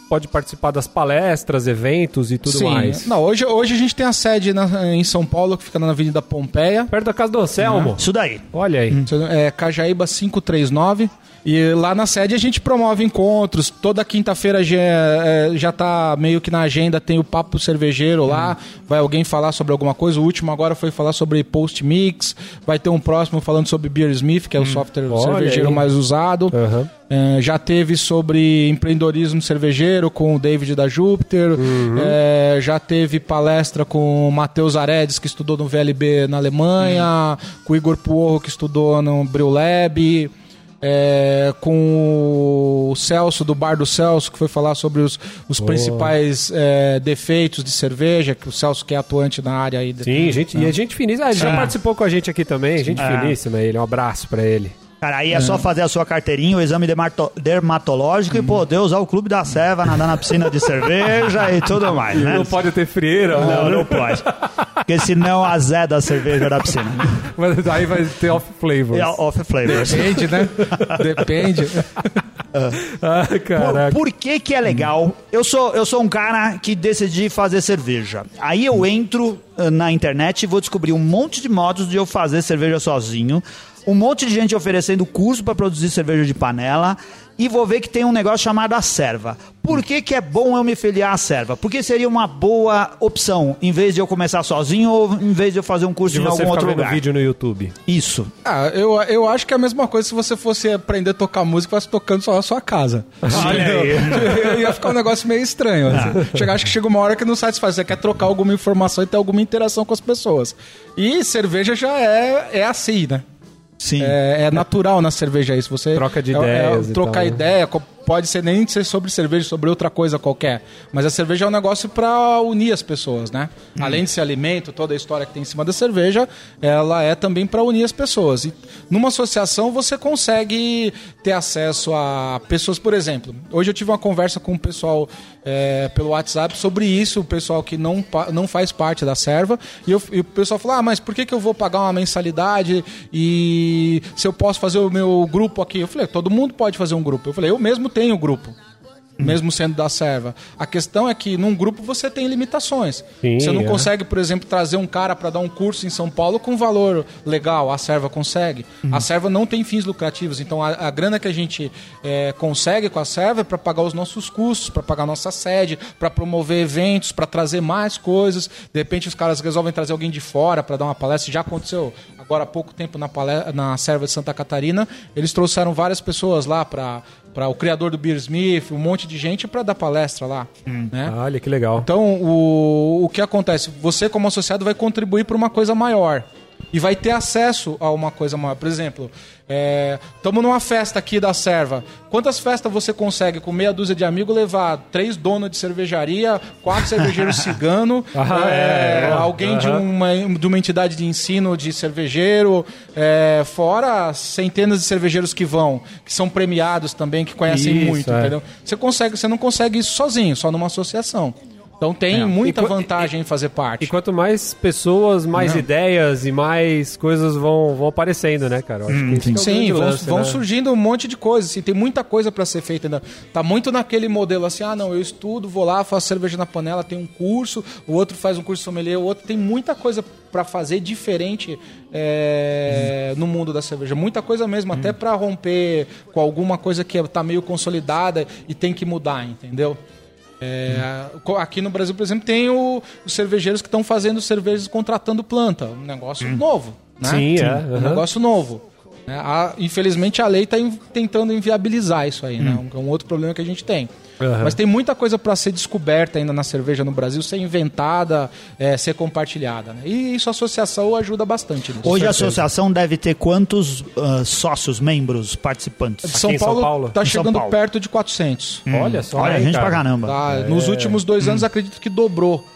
pode participar das palestras, eventos e tudo mais. Não, hoje, hoje a gente tem a sede na- em São Paulo, que fica na Avenida Pompeia. Perto da casa do Anselmo. Isso daí. Olha aí. É Cajaíba 539. E lá na sede a gente promove encontros. Toda quinta-feira já, é, já tá meio que na agenda, tem o papo cervejeiro lá. Vai alguém falar sobre alguma coisa. O último agora foi falar sobre post mix. Vai ter um próximo falando sobre Beer Smith, que é o software Olha cervejeiro aí. mais usado. Aham. É, já teve sobre empreendedorismo cervejeiro com o David da Júpiter. É, já teve palestra com o Matheus Aredes, que estudou no VLB na Alemanha. Com o Igor Puorro, que estudou no Brew Lab. É, com o Celso, do Bar do Celso, que foi falar sobre os, os principais é, defeitos de cerveja, que o Celso que é atuante na área aí. de- Sim, gente, e a gente finíssima. Ah, ele já É. participou com a gente aqui também. Gente É. finíssima ele. Um abraço pra ele. Cara, aí é só fazer a sua carteirinha, o exame dermato- dermatológico e poder usar o clube da Serva, nadar na piscina de cerveja e tudo mais, né? Não pode ter frieira, Não, não, não pode. Porque senão azeda a cerveja da piscina. Mas aí vai ter off flavors. E a off flavors. Depende, né? Depende. Ah, Por, caraca. por que que é legal? Eu sou, eu sou um cara que decidi fazer cerveja. Aí eu entro eh, na internet e vou descobrir um monte de modos de eu fazer cerveja sozinho. Um monte de gente oferecendo curso para produzir cerveja de panela. E vou ver que tem um negócio chamado a serva. Por que, que é bom eu me filiar à serva? Porque seria uma boa opção, em vez de eu começar sozinho ou em vez de eu fazer um curso De em você algum outro lugar. vídeo no YouTube. Isso. Ah, eu, eu acho que é a mesma coisa se você fosse aprender a tocar música e fosse tocando só na sua casa. Olha aí. Ia ficar um negócio meio estranho. assim. Chega, acho que chega uma hora que não satisfaz. Você quer trocar alguma informação e ter alguma interação com as pessoas. E cerveja já é, é assim, né? Sim. É, é natural na cerveja isso. Você Troca de é- é ideias e trocar tal, ideia, pode ser nem ser sobre cerveja, sobre outra coisa qualquer. Mas a cerveja é um negócio para unir as pessoas, né? Hum. Além de ser alimento, toda a história que tem em cima da cerveja, ela é também para unir as pessoas. E numa associação você consegue ter acesso a pessoas, por exemplo. Hoje eu tive uma conversa com o pessoal é, pelo WhatsApp sobre isso, o pessoal que não, não faz parte da serva. E, eu- e o pessoal falou: ah, mas por que, que eu vou pagar uma mensalidade e se eu posso fazer o meu grupo aqui? Eu falei: todo mundo pode fazer um grupo. Eu falei: eu mesmo tenho grupo. Mesmo sendo da serva. A questão é que num grupo você tem limitações. Sim, você não é. consegue, por exemplo, trazer um cara para dar um curso em São Paulo com valor legal. A serva consegue. A serva não tem fins lucrativos. Então a, a grana que a gente é, consegue com a serva é para pagar os nossos custos, para pagar a nossa sede, para promover eventos, para trazer mais coisas. De repente os caras resolvem trazer alguém de fora para dar uma palestra. Já aconteceu agora há pouco tempo na, pale- na serva de Santa Catarina. Eles trouxeram várias pessoas lá para para o criador do Beer Smith, um monte de gente para dar palestra lá, né? Olha que legal. Então, o, o que acontece? Você, como associado, vai contribuir para uma coisa maior. E vai ter acesso a uma coisa maior. Por exemplo, estamos numa festa aqui da serva. Quantas festas você consegue, com meia dúzia de amigos, levar três donos de cervejaria, quatro cervejeiros cigano, Ah, é, é, é. alguém de, uma, de uma entidade de ensino de cervejeiro, é, fora centenas de cervejeiros que vão, que são premiados também, que conhecem Isso, muito, é. entendeu? Você consegue, você não consegue isso sozinho, só numa associação. Então tem muita E vantagem em fazer parte. E quanto mais pessoas, mais Não. ideias e mais coisas vão, vão aparecendo, né, cara? Esse que é Sim, vão, lance, vão né? surgindo um monte de coisas. Assim, tem muita coisa para ser feita ainda. Tá muito naquele modelo assim: ah, não, eu estudo, vou lá, faço cerveja na panela, tem um curso, o outro faz um curso sommelier, o outro tem muita coisa para fazer diferente é, no mundo da cerveja. Muita coisa mesmo, até para romper com alguma coisa que tá meio consolidada e tem que mudar, entendeu? É, Aqui no Brasil, por exemplo, tem o- os cervejeiros que estão fazendo cervejas contratando planta. Um negócio novo. Né? Sim, é, Um negócio novo. Né? A- infelizmente a lei está tentando inviabilizar isso aí, né? Um, um outro problema que a gente tem. Aham. Mas tem muita coisa para ser descoberta ainda na cerveja no Brasil, ser inventada, é, ser compartilhada. Né? E isso a associação ajuda bastante nisso. Hoje a associação deve ter quantos ah, sócios, membros, participantes? São em São Paulo, tá São chegando Paulo. perto de 400. Olha só, Olha, hein, gente cara. pra caramba. Tá? É. Nos últimos dois Hum. anos, acredito que dobrou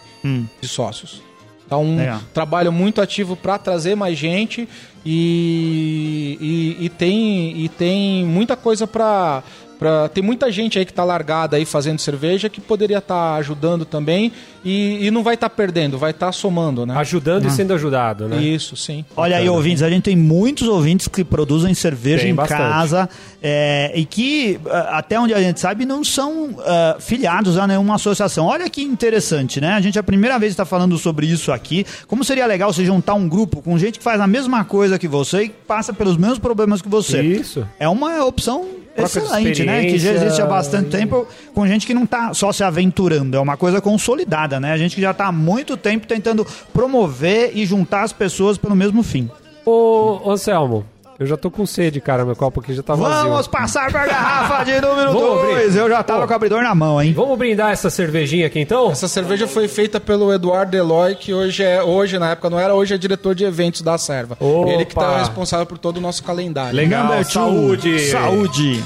de sócios. Tá um trabalho muito ativo para trazer mais gente e, e, e tem, e tem muita coisa para. Pra, tem muita gente aí que tá largada aí fazendo cerveja que poderia estar ajudando também e, e não vai estar perdendo, vai estar somando, né? Ajudando e sendo ajudado, né? Isso, sim. Olha aí, ouvintes, a gente tem muitos ouvintes que produzem cerveja Tem em bastante. casa é, e que, ah, até onde a gente sabe, não são ah, filiados a nenhuma associação. Olha que interessante, né? A gente é a primeira vez está falando sobre isso aqui. Como seria legal você juntar um grupo com gente que faz a mesma coisa que você e passa pelos mesmos problemas que você. Isso. É uma opção excelente, né? Que já existe há bastante tempo com gente que não tá só se aventurando, é uma coisa consolidada, né? A gente que já tá há muito tempo tentando promover e juntar as pessoas pelo mesmo fim. Ô, Anselmo, eu já tô com sede, cara. Meu copo aqui já tá vazio. Vamos passar pra garrafa de número Vamos abrir. 2. Eu já tava Pô. com o abridor na mão, hein? Vamos brindar essa cervejinha aqui, então? Essa cerveja foi feita pelo Eduardo Eloy, que hoje é, hoje na época não era, hoje é diretor de eventos da Serva. Opa! Ele que está responsável por todo o nosso calendário. Legal, Number saúde. Saúde.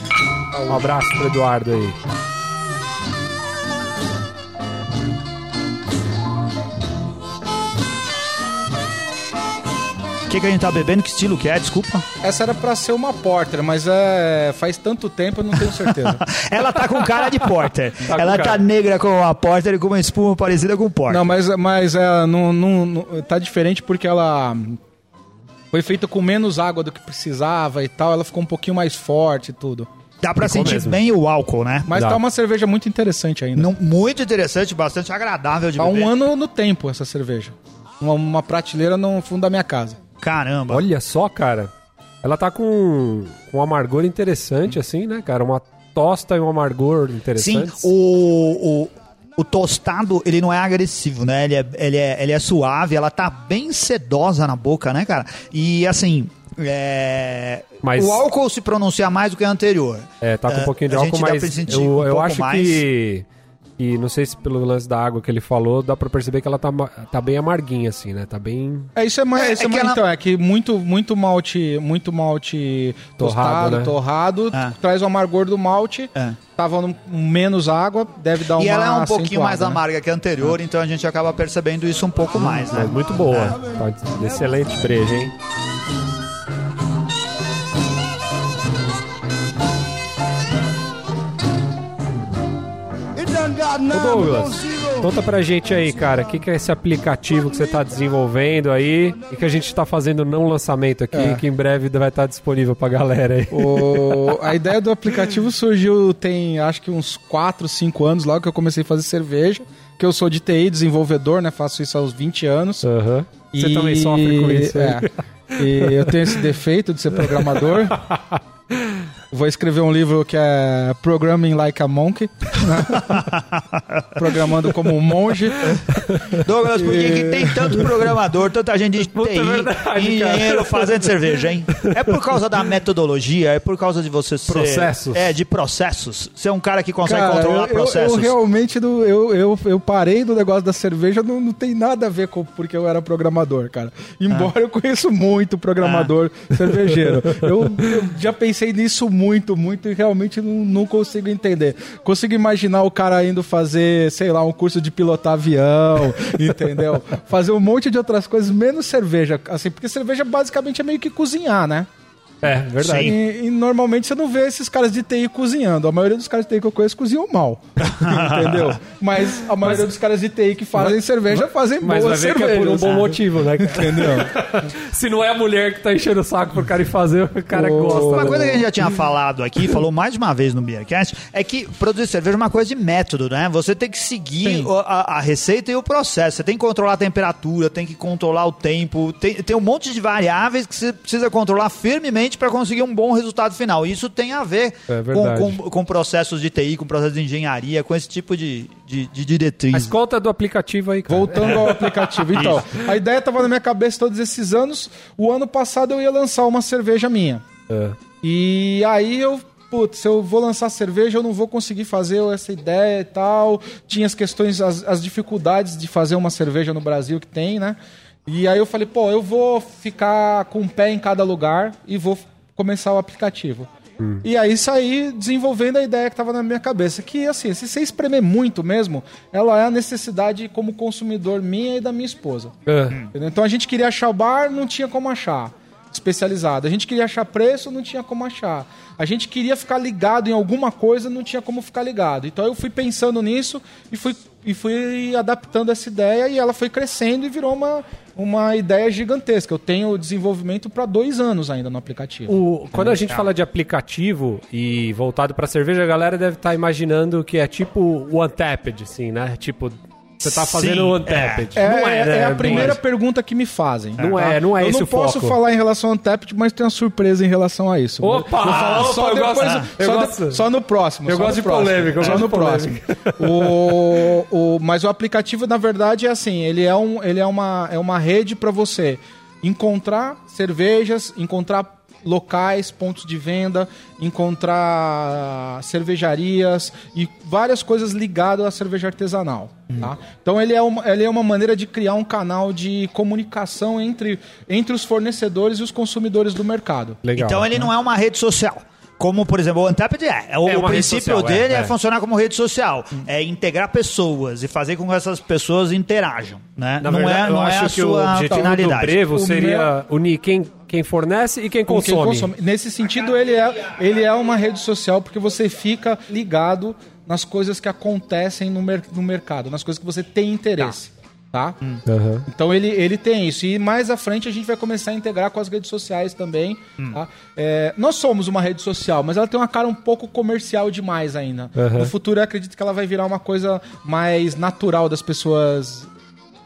Um abraço pro Eduardo aí. Que, que a gente tá bebendo? Que estilo que é? Desculpa. Essa era pra ser uma porter, mas é, faz tanto tempo eu não tenho certeza. Ela tá com cara de porter. Tá Ela cara. tá negra com uma porter e com uma espuma parecida com porter. não, mas, mas é, não, não, não- tá diferente porque ela foi feita com menos água do que precisava e tal. Ela ficou um pouquinho mais forte e tudo. Dá pra Ficou sentir mesmo. bem o álcool, né? Mas Dá. tá uma cerveja muito interessante ainda. Não- muito interessante, bastante agradável de Tá beber. um ano no tempo essa cerveja. Uma, uma prateleira no fundo da minha casa. Caramba. Olha só, cara. Ela tá com com um amargor interessante, assim, né, cara? Uma tosta e um amargor Sim, interessante. o, o, o tostado, ele não é agressivo, né? Ele é, ele, é, ele é suave, ela tá bem sedosa na boca, né, cara? E assim, é... Mas- o álcool se pronuncia mais do que o anterior. É, tá com um É, pouquinho de álcool, mas eu, um eu acho mais. que E não sei se pelo lance da água que ele falou, dá pra perceber que ela tá, tá bem amarguinha, assim, né? Tá bem. É, isso é mais. É, isso é é mais- ela- Então, é que muito, muito malte, muito malte Torrado, tostado, né? torrado, É. traz o amargor do malte. É. Tava no, menos água, deve dar uma E ela é um pouquinho mais né? amarga que a anterior, então a gente acaba percebendo isso um pouco mais, né? Mas muito boa. Tá excelente breja, hein? Got Ô Douglas, conta pra gente aí, cara, o que, que é esse aplicativo que você tá desenvolvendo aí e que a gente tá fazendo não lançamento aqui, É. que em breve vai estar disponível pra galera aí. O- a ideia do aplicativo surgiu tem acho que uns 4, 5 anos lá que eu comecei a fazer cerveja. Que eu sou de TI, desenvolvedor, né? Faço isso há uns 20 anos. Você E- também sofre com isso, é. E eu tenho esse defeito de ser programador. Vou escrever um livro que é Programming Like a Monk. né? Programando como um monge. Douglas, por que, que tem tanto programador, tanta gente de Puta, TI, é verdade, engenheiro fazendo cerveja, hein? É por causa da metodologia, é por causa de você ser... Processos. É, de processos. Você é um cara que consegue Cara, controlar eu, processos. Eu, realmente não, eu, eu, eu parei do negócio da cerveja, não, não tem nada a ver com porque eu era programador, cara. Embora Ah. eu conheço muito programador cervejeiro. Eu, eu já pensei nisso muito, muito e realmente não, não consigo entender. Consigo imaginar o cara indo fazer, sei lá, um curso de pilotar avião, entendeu? Fazer um monte de outras coisas, menos cerveja. Assim, porque cerveja basicamente é meio que cozinhar, né? É, verdade. E, e normalmente você não vê esses caras de TI cozinhando. A maioria dos caras de TI que eu conheço cozinham mal. entendeu? Mas a maioria dos caras de TI que fazem cerveja fazem Mas boa vai ver que cerveja. é por um bom motivo, né? Entendeu? Se não é a mulher que tá enchendo o saco pro cara ir fazer, o cara Ô, gosta. Uma né? coisa que a gente já tinha falado aqui, falou mais de uma vez no Beercast, é que produzir cerveja é uma coisa de método, né? Você tem que seguir a, a receita e o processo. Você tem que controlar a temperatura, tem que controlar o tempo, tem, tem um monte de variáveis que você precisa controlar firmemente para conseguir um bom resultado final. E isso tem a ver É com, com, com processos de TI, com processos de engenharia, com esse tipo de, de, de diretriz. Mas conta do aplicativo aí, cara. Voltando ao aplicativo. Então, a ideia estava na minha cabeça todos esses anos. O ano passado eu ia lançar uma cerveja minha. É. E aí eu, putz, se eu vou lançar cerveja, eu não vou conseguir fazer essa ideia e tal. Tinha as questões, as, as dificuldades de fazer uma cerveja no Brasil que tem, né? E aí eu falei, pô, eu vou ficar com um pé em cada lugar e vou começar o aplicativo. E aí saí desenvolvendo a ideia que estava na minha cabeça, que assim, se você espremer muito mesmo, ela é a necessidade como consumidor minha e da minha esposa. É. Então a gente queria achar o bar, não tinha como achar. Especializado. A gente queria achar preço, não tinha como achar. A gente queria ficar ligado em alguma coisa, não tinha como ficar ligado. Então eu fui pensando nisso e fui, e fui adaptando essa ideia e ela foi crescendo e virou uma, uma ideia gigantesca. Eu tenho desenvolvimento para dois anos ainda no aplicativo. O- quando a gente fala de aplicativo e voltado pra cerveja, a galera deve estar imaginando que é tipo o Untapped, assim, né? Tipo, você tá fazendo Sim, o Untapped. É, não é, é, é a Bem primeira pergunta que me fazem. Não é, não é Eu esse não o posso foco. falar em relação ao Untapped, mas tem uma surpresa em relação a isso. Opa! Vou falar Opa, só eu depois, gosto- eu só, de- gosto. só no próximo. Eu só gosto de próximo, polêmica, eu só gosto no próximo. O, o, mas o aplicativo, na verdade, é assim, ele é, um, ele é, uma, é uma rede para você encontrar cervejas, encontrar locais, pontos de venda, encontrar cervejarias e várias coisas ligadas à cerveja artesanal. Tá? Então ele é, uma, ele é uma maneira de criar um canal de comunicação entre, entre os fornecedores e os consumidores do mercado. Legal. Então ele não é uma rede social. Como, por exemplo, o Untapped é. O, É o uma rede princípio social, dele é, é, é. funcionar como rede social. É integrar pessoas e fazer com que essas pessoas interajam. Né? Na não verdade, é, eu não é acho a que o sua objetivo do finalidade. Brevo O seria unir quem, quem fornece e quem com quem consome. consome. Nesse sentido, ele é, ele é uma rede social porque você fica ligado nas coisas que acontecem no, mer no mercado, nas coisas que você tem interesse. Tá? Aham. Então ele, ele tem isso. E mais à frente a gente vai começar a integrar com as redes sociais também. tá? É, nós somos uma rede social, mas ela tem uma cara um pouco comercial demais ainda. Uhum. No futuro eu acredito que ela vai virar uma coisa mais natural das pessoas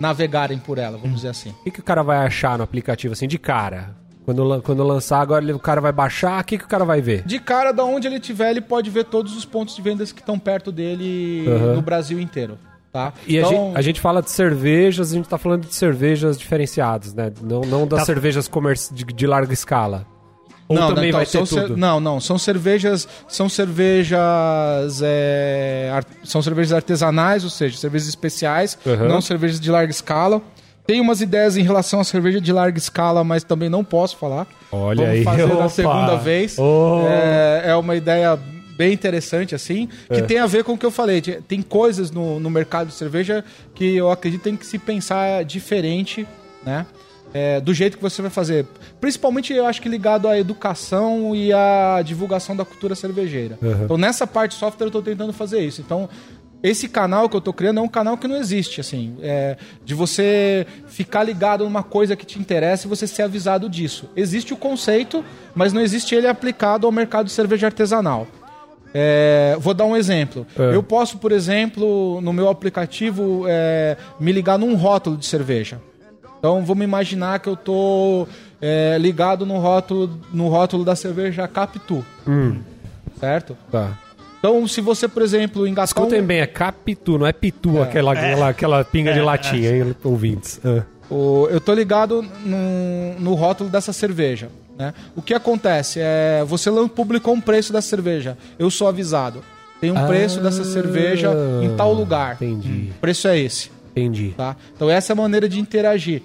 navegarem por ela, vamos dizer assim. O que, que o cara vai achar no aplicativo, assim, de cara? Quando, quando lançar, agora o cara vai baixar, o que, que o cara vai ver? De cara, da onde ele estiver, ele pode ver todos os pontos de vendas que estão perto dele Uhum. no Brasil inteiro. Tá? E a, Então, gente, a gente fala de cervejas, a gente tá falando de cervejas diferenciadas, né? Não, não das Tá. cervejas comerci- de, de larga escala. Ou não, também então, vai ter cer- tudo? Não, não, são cervejas, são cervejas, é, ar- são cervejas artesanais, ou seja, cervejas especiais, Uhum. não cervejas de larga escala. Tem umas ideias em relação à cerveja de larga escala, mas também não posso falar. Olha Vamos aí, fazer na segunda vez. Oh. É, é uma ideia bem interessante, assim, que É. tem a ver com o que eu falei. Tem- coisas no, no mercado de cerveja que eu acredito que tem que se pensar diferente, né? É, do jeito que você vai fazer. Principalmente, eu acho que ligado à educação e à divulgação da cultura cervejeira. Então, nessa parte de software, eu estou tentando fazer isso. Então, esse canal que eu tô criando é um canal que não existe, assim. É, de você ficar ligado numa coisa que te interessa e você ser avisado disso. Existe o conceito, mas não existe ele aplicado ao mercado de cerveja artesanal. É, vou dar um exemplo. É. Eu posso, por exemplo, no meu aplicativo, é, me ligar num rótulo de cerveja. Então vamos imaginar que eu tô é, ligado no rótulo, no rótulo da cerveja Capitu. Certo? Tá. Então, se você, por exemplo, engatar Escutem um- bem, é Capitu, não é Pitu, aquela, aquela, aquela pinga de latinha, hein, ouvintes. Ah. O- eu tô ligado no, no rótulo dessa cerveja. Né? O que acontece é você publicou um preço da cerveja. Eu sou avisado. Tem um preço dessa cerveja em tal lugar. Ah, Entendi, O preço é esse. entendi. Tá? Então essa é a maneira de interagir.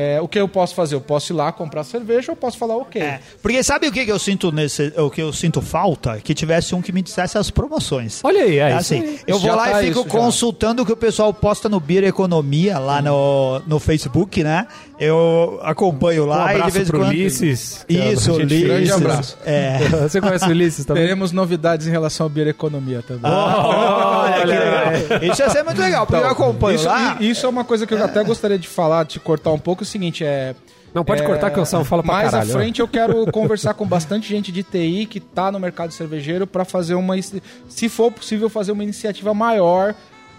É, o que eu posso fazer? Eu posso ir lá comprar cerveja ou eu posso falar ok. É, porque sabe o que, que eu sinto nesse, o que eu sinto falta? Que tivesse um que me dissesse as promoções. Olha aí, é, É isso assim, aí. eu vou lá tá e fico isso já. consultando o que o pessoal posta no Beer Economia lá no, no Facebook, né? Eu acompanho Um lá e de abraço vez em pro quando. Ulisses. é Isso, Ulisses. grande abraço. É. Você conhece o Ulisses também? Teremos novidades em relação ao Beer Economia também. Olha que legal. Isso ia ser muito legal, porque eu acompanho isso, lá. isso é uma coisa que eu até gostaria de falar, de cortar um pouco. É o seguinte, é... Não, pode é, cortar que fala pra Mais caralho. à frente eu quero conversar com bastante gente de TI que tá no mercado cervejeiro para fazer uma... Se for possível, fazer uma iniciativa maior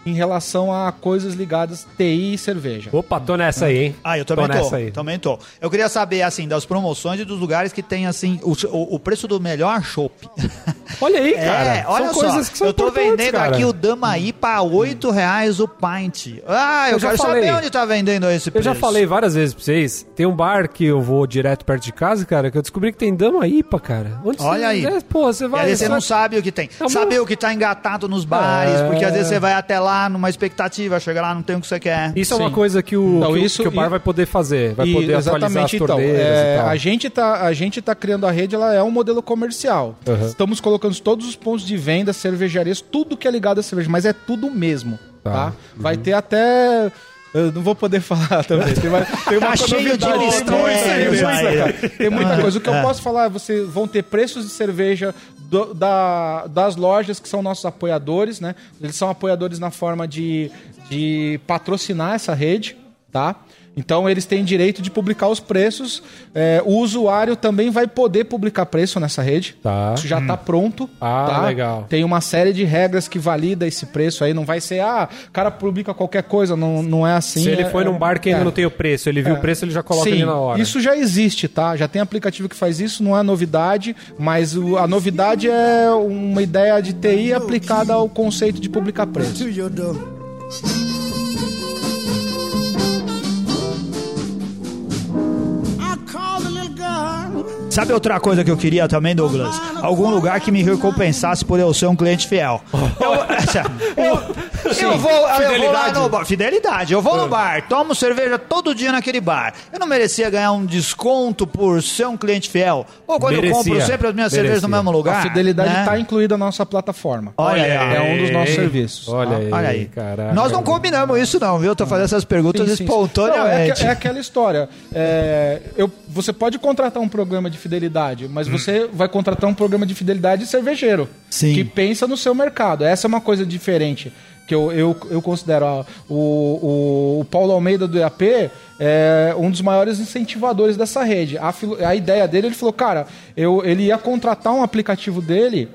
em relação a coisas ligadas TI e cerveja. Opa, tô nessa aí, hein? Ah, eu também tô. nessa aí. Também tô. Eu queria saber, assim, das promoções e dos lugares que tem, assim, o, o, o preço do melhor chopp. Olha aí, cara. É, olha são só. coisas que são eu tô vendendo cara. aqui o Damaí pra 8 reais o pint. Ah, eu, Eu já quero falei. saber onde tá vendendo esse Eu preço. já falei várias vezes pra vocês, tem um bar que eu vou direto perto de casa, cara, que eu descobri que tem dama IPA, cara. Onde Olha você, aí. É, pô, você E vai... às vezes você não sabe o que tem. É uma- Saber o que tá engatado nos bares, É. porque às vezes você vai até lá numa expectativa, chega lá, não tem o que você quer. Isso é uma Sim. coisa que o, Então, que, isso- que o bar e- vai poder fazer, vai E- poder atualizar as então, é, e tal. a gente tá a gente tá criando a rede, ela é um modelo comercial. Uhum. Estamos colocando todos os pontos de venda, cervejarias, tudo que é ligado à cerveja, mas é tudo mesmo, Tá. tá? Vai ter até eu não vou poder falar também. Tem, uma- tem uma Tá cheio de listões tem muita aí, coisa, vai. cara. Tem muita coisa. O que eu posso falar é vocês vão ter preços de cerveja do- da, das lojas que são nossos apoiadores, né? Eles são apoiadores na forma de, de patrocinar essa rede, tá? Então eles têm direito de publicar os preços. É, o usuário também vai poder publicar preço nessa rede. Tá. Isso já está pronto. Ah, tá? legal. Tem uma série de regras que valida esse preço aí. Não vai ser, ah, o cara publica qualquer coisa. Não, não é assim. Se ele é- foi é- num bar que ainda é. não tem o preço, ele viu É. o preço, ele já coloca Sim, ali na hora. Isso já existe, tá? Já tem aplicativo que faz isso, não é novidade, mas o- a novidade é uma ideia de TI aplicada ao conceito de publicar preço. Sabe outra coisa que eu queria também, Douglas? Algum lugar que me recompensasse por eu ser um cliente fiel. Eu, eu, eu vou, eu vou lá no bar. Fidelidade. Eu vou no bar, tomo cerveja todo dia naquele bar. Eu não merecia ganhar um desconto por ser um cliente fiel? Ou quando eu Merecia. compro sempre as minhas cervejas no Merecia. mesmo lugar? A fidelidade né? está incluída na nossa plataforma. Olha aí. É um dos nossos serviços. Olha aí, Olha aí. caralho. Nós não combinamos isso não, viu? Tô fazendo essas perguntas Sim, sim, espontaneamente. Não, é, que- é aquela história. É, eu, você pode contratar um programa de fidelidade, mas você vai contratar um programa de fidelidade cervejeiro. Sim. Que pensa no seu mercado. Essa é uma coisa diferente. Que eu, eu, eu considero ó, o, o, Paulo Almeida do EAP é um dos maiores incentivadores dessa rede. A, a ideia dele, ele falou, cara, eu, ele ia contratar um aplicativo dele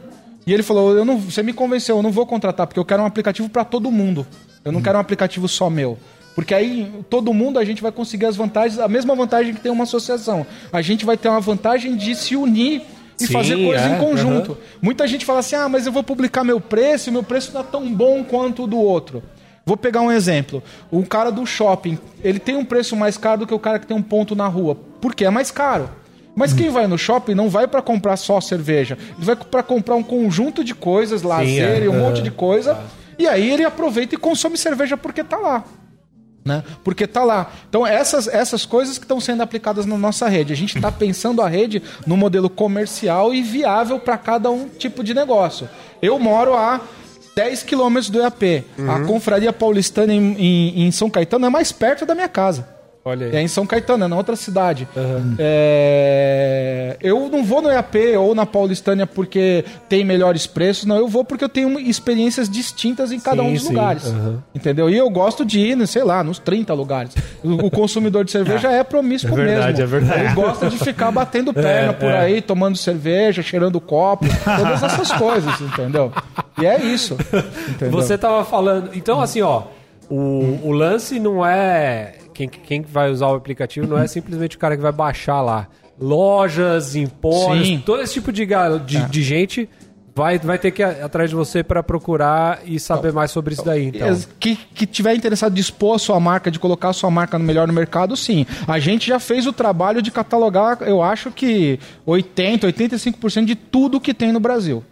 e ele falou: eu não, você me convenceu, eu não vou contratar, porque eu quero um aplicativo para todo mundo. Eu não quero um aplicativo só meu. Porque aí todo mundo a gente vai conseguir as vantagens, a mesma vantagem que tem uma associação. A gente vai ter uma vantagem de se unir e Sim, fazer coisas é, em conjunto. Muita gente fala assim: ah, mas eu vou publicar meu preço e meu preço não é tão bom quanto o do outro. Vou pegar um exemplo. O cara do shopping, ele tem um preço mais caro do que o cara que tem um ponto na rua. Por quê? É mais caro. Mas quem vai no shopping não vai pra comprar só cerveja. Ele vai pra comprar um conjunto de coisas, lazer é. e um monte É. de coisa. E aí ele aproveita e consome cerveja porque tá lá. Né? Porque tá lá. Então, essas, essas coisas que estão sendo aplicadas na nossa rede. A gente está pensando a rede no modelo comercial e viável para cada um tipo de negócio. Eu moro a 10 quilômetros do EAP. A Confraria Paulistana em, em- em São Caetano é mais perto da minha casa. Olha aí. É em São Caetano, é na outra cidade. É, Eu não vou no EAP ou na Paulistânia porque tem melhores preços, não. Eu vou porque eu tenho experiências distintas em cada Sim, um dos sim, lugares. aham. Entendeu? E eu gosto de ir, sei lá, nos 30 lugares. O consumidor de cerveja é promíscuo É verdade, mesmo. é verdade. Ele gosta de ficar batendo perna por é. aí, tomando cerveja, cheirando copo, todas essas coisas, entendeu? E é isso. Entendeu? Você tava falando. Então, assim, ó. O, o lance não é. Quem, quem vai usar o aplicativo não é simplesmente o cara que vai baixar lá. Lojas, empórios, Sim. todo esse tipo de, de, de gente vai, vai ter que ir atrás de você pra procurar e saber mais sobre isso daí. Então. Que, que tiver interessado de expor a sua marca, de colocar a sua marca no melhor no mercado, sim. A gente já fez o trabalho de catalogar, eu acho que 80, 85% de tudo que tem no Brasil.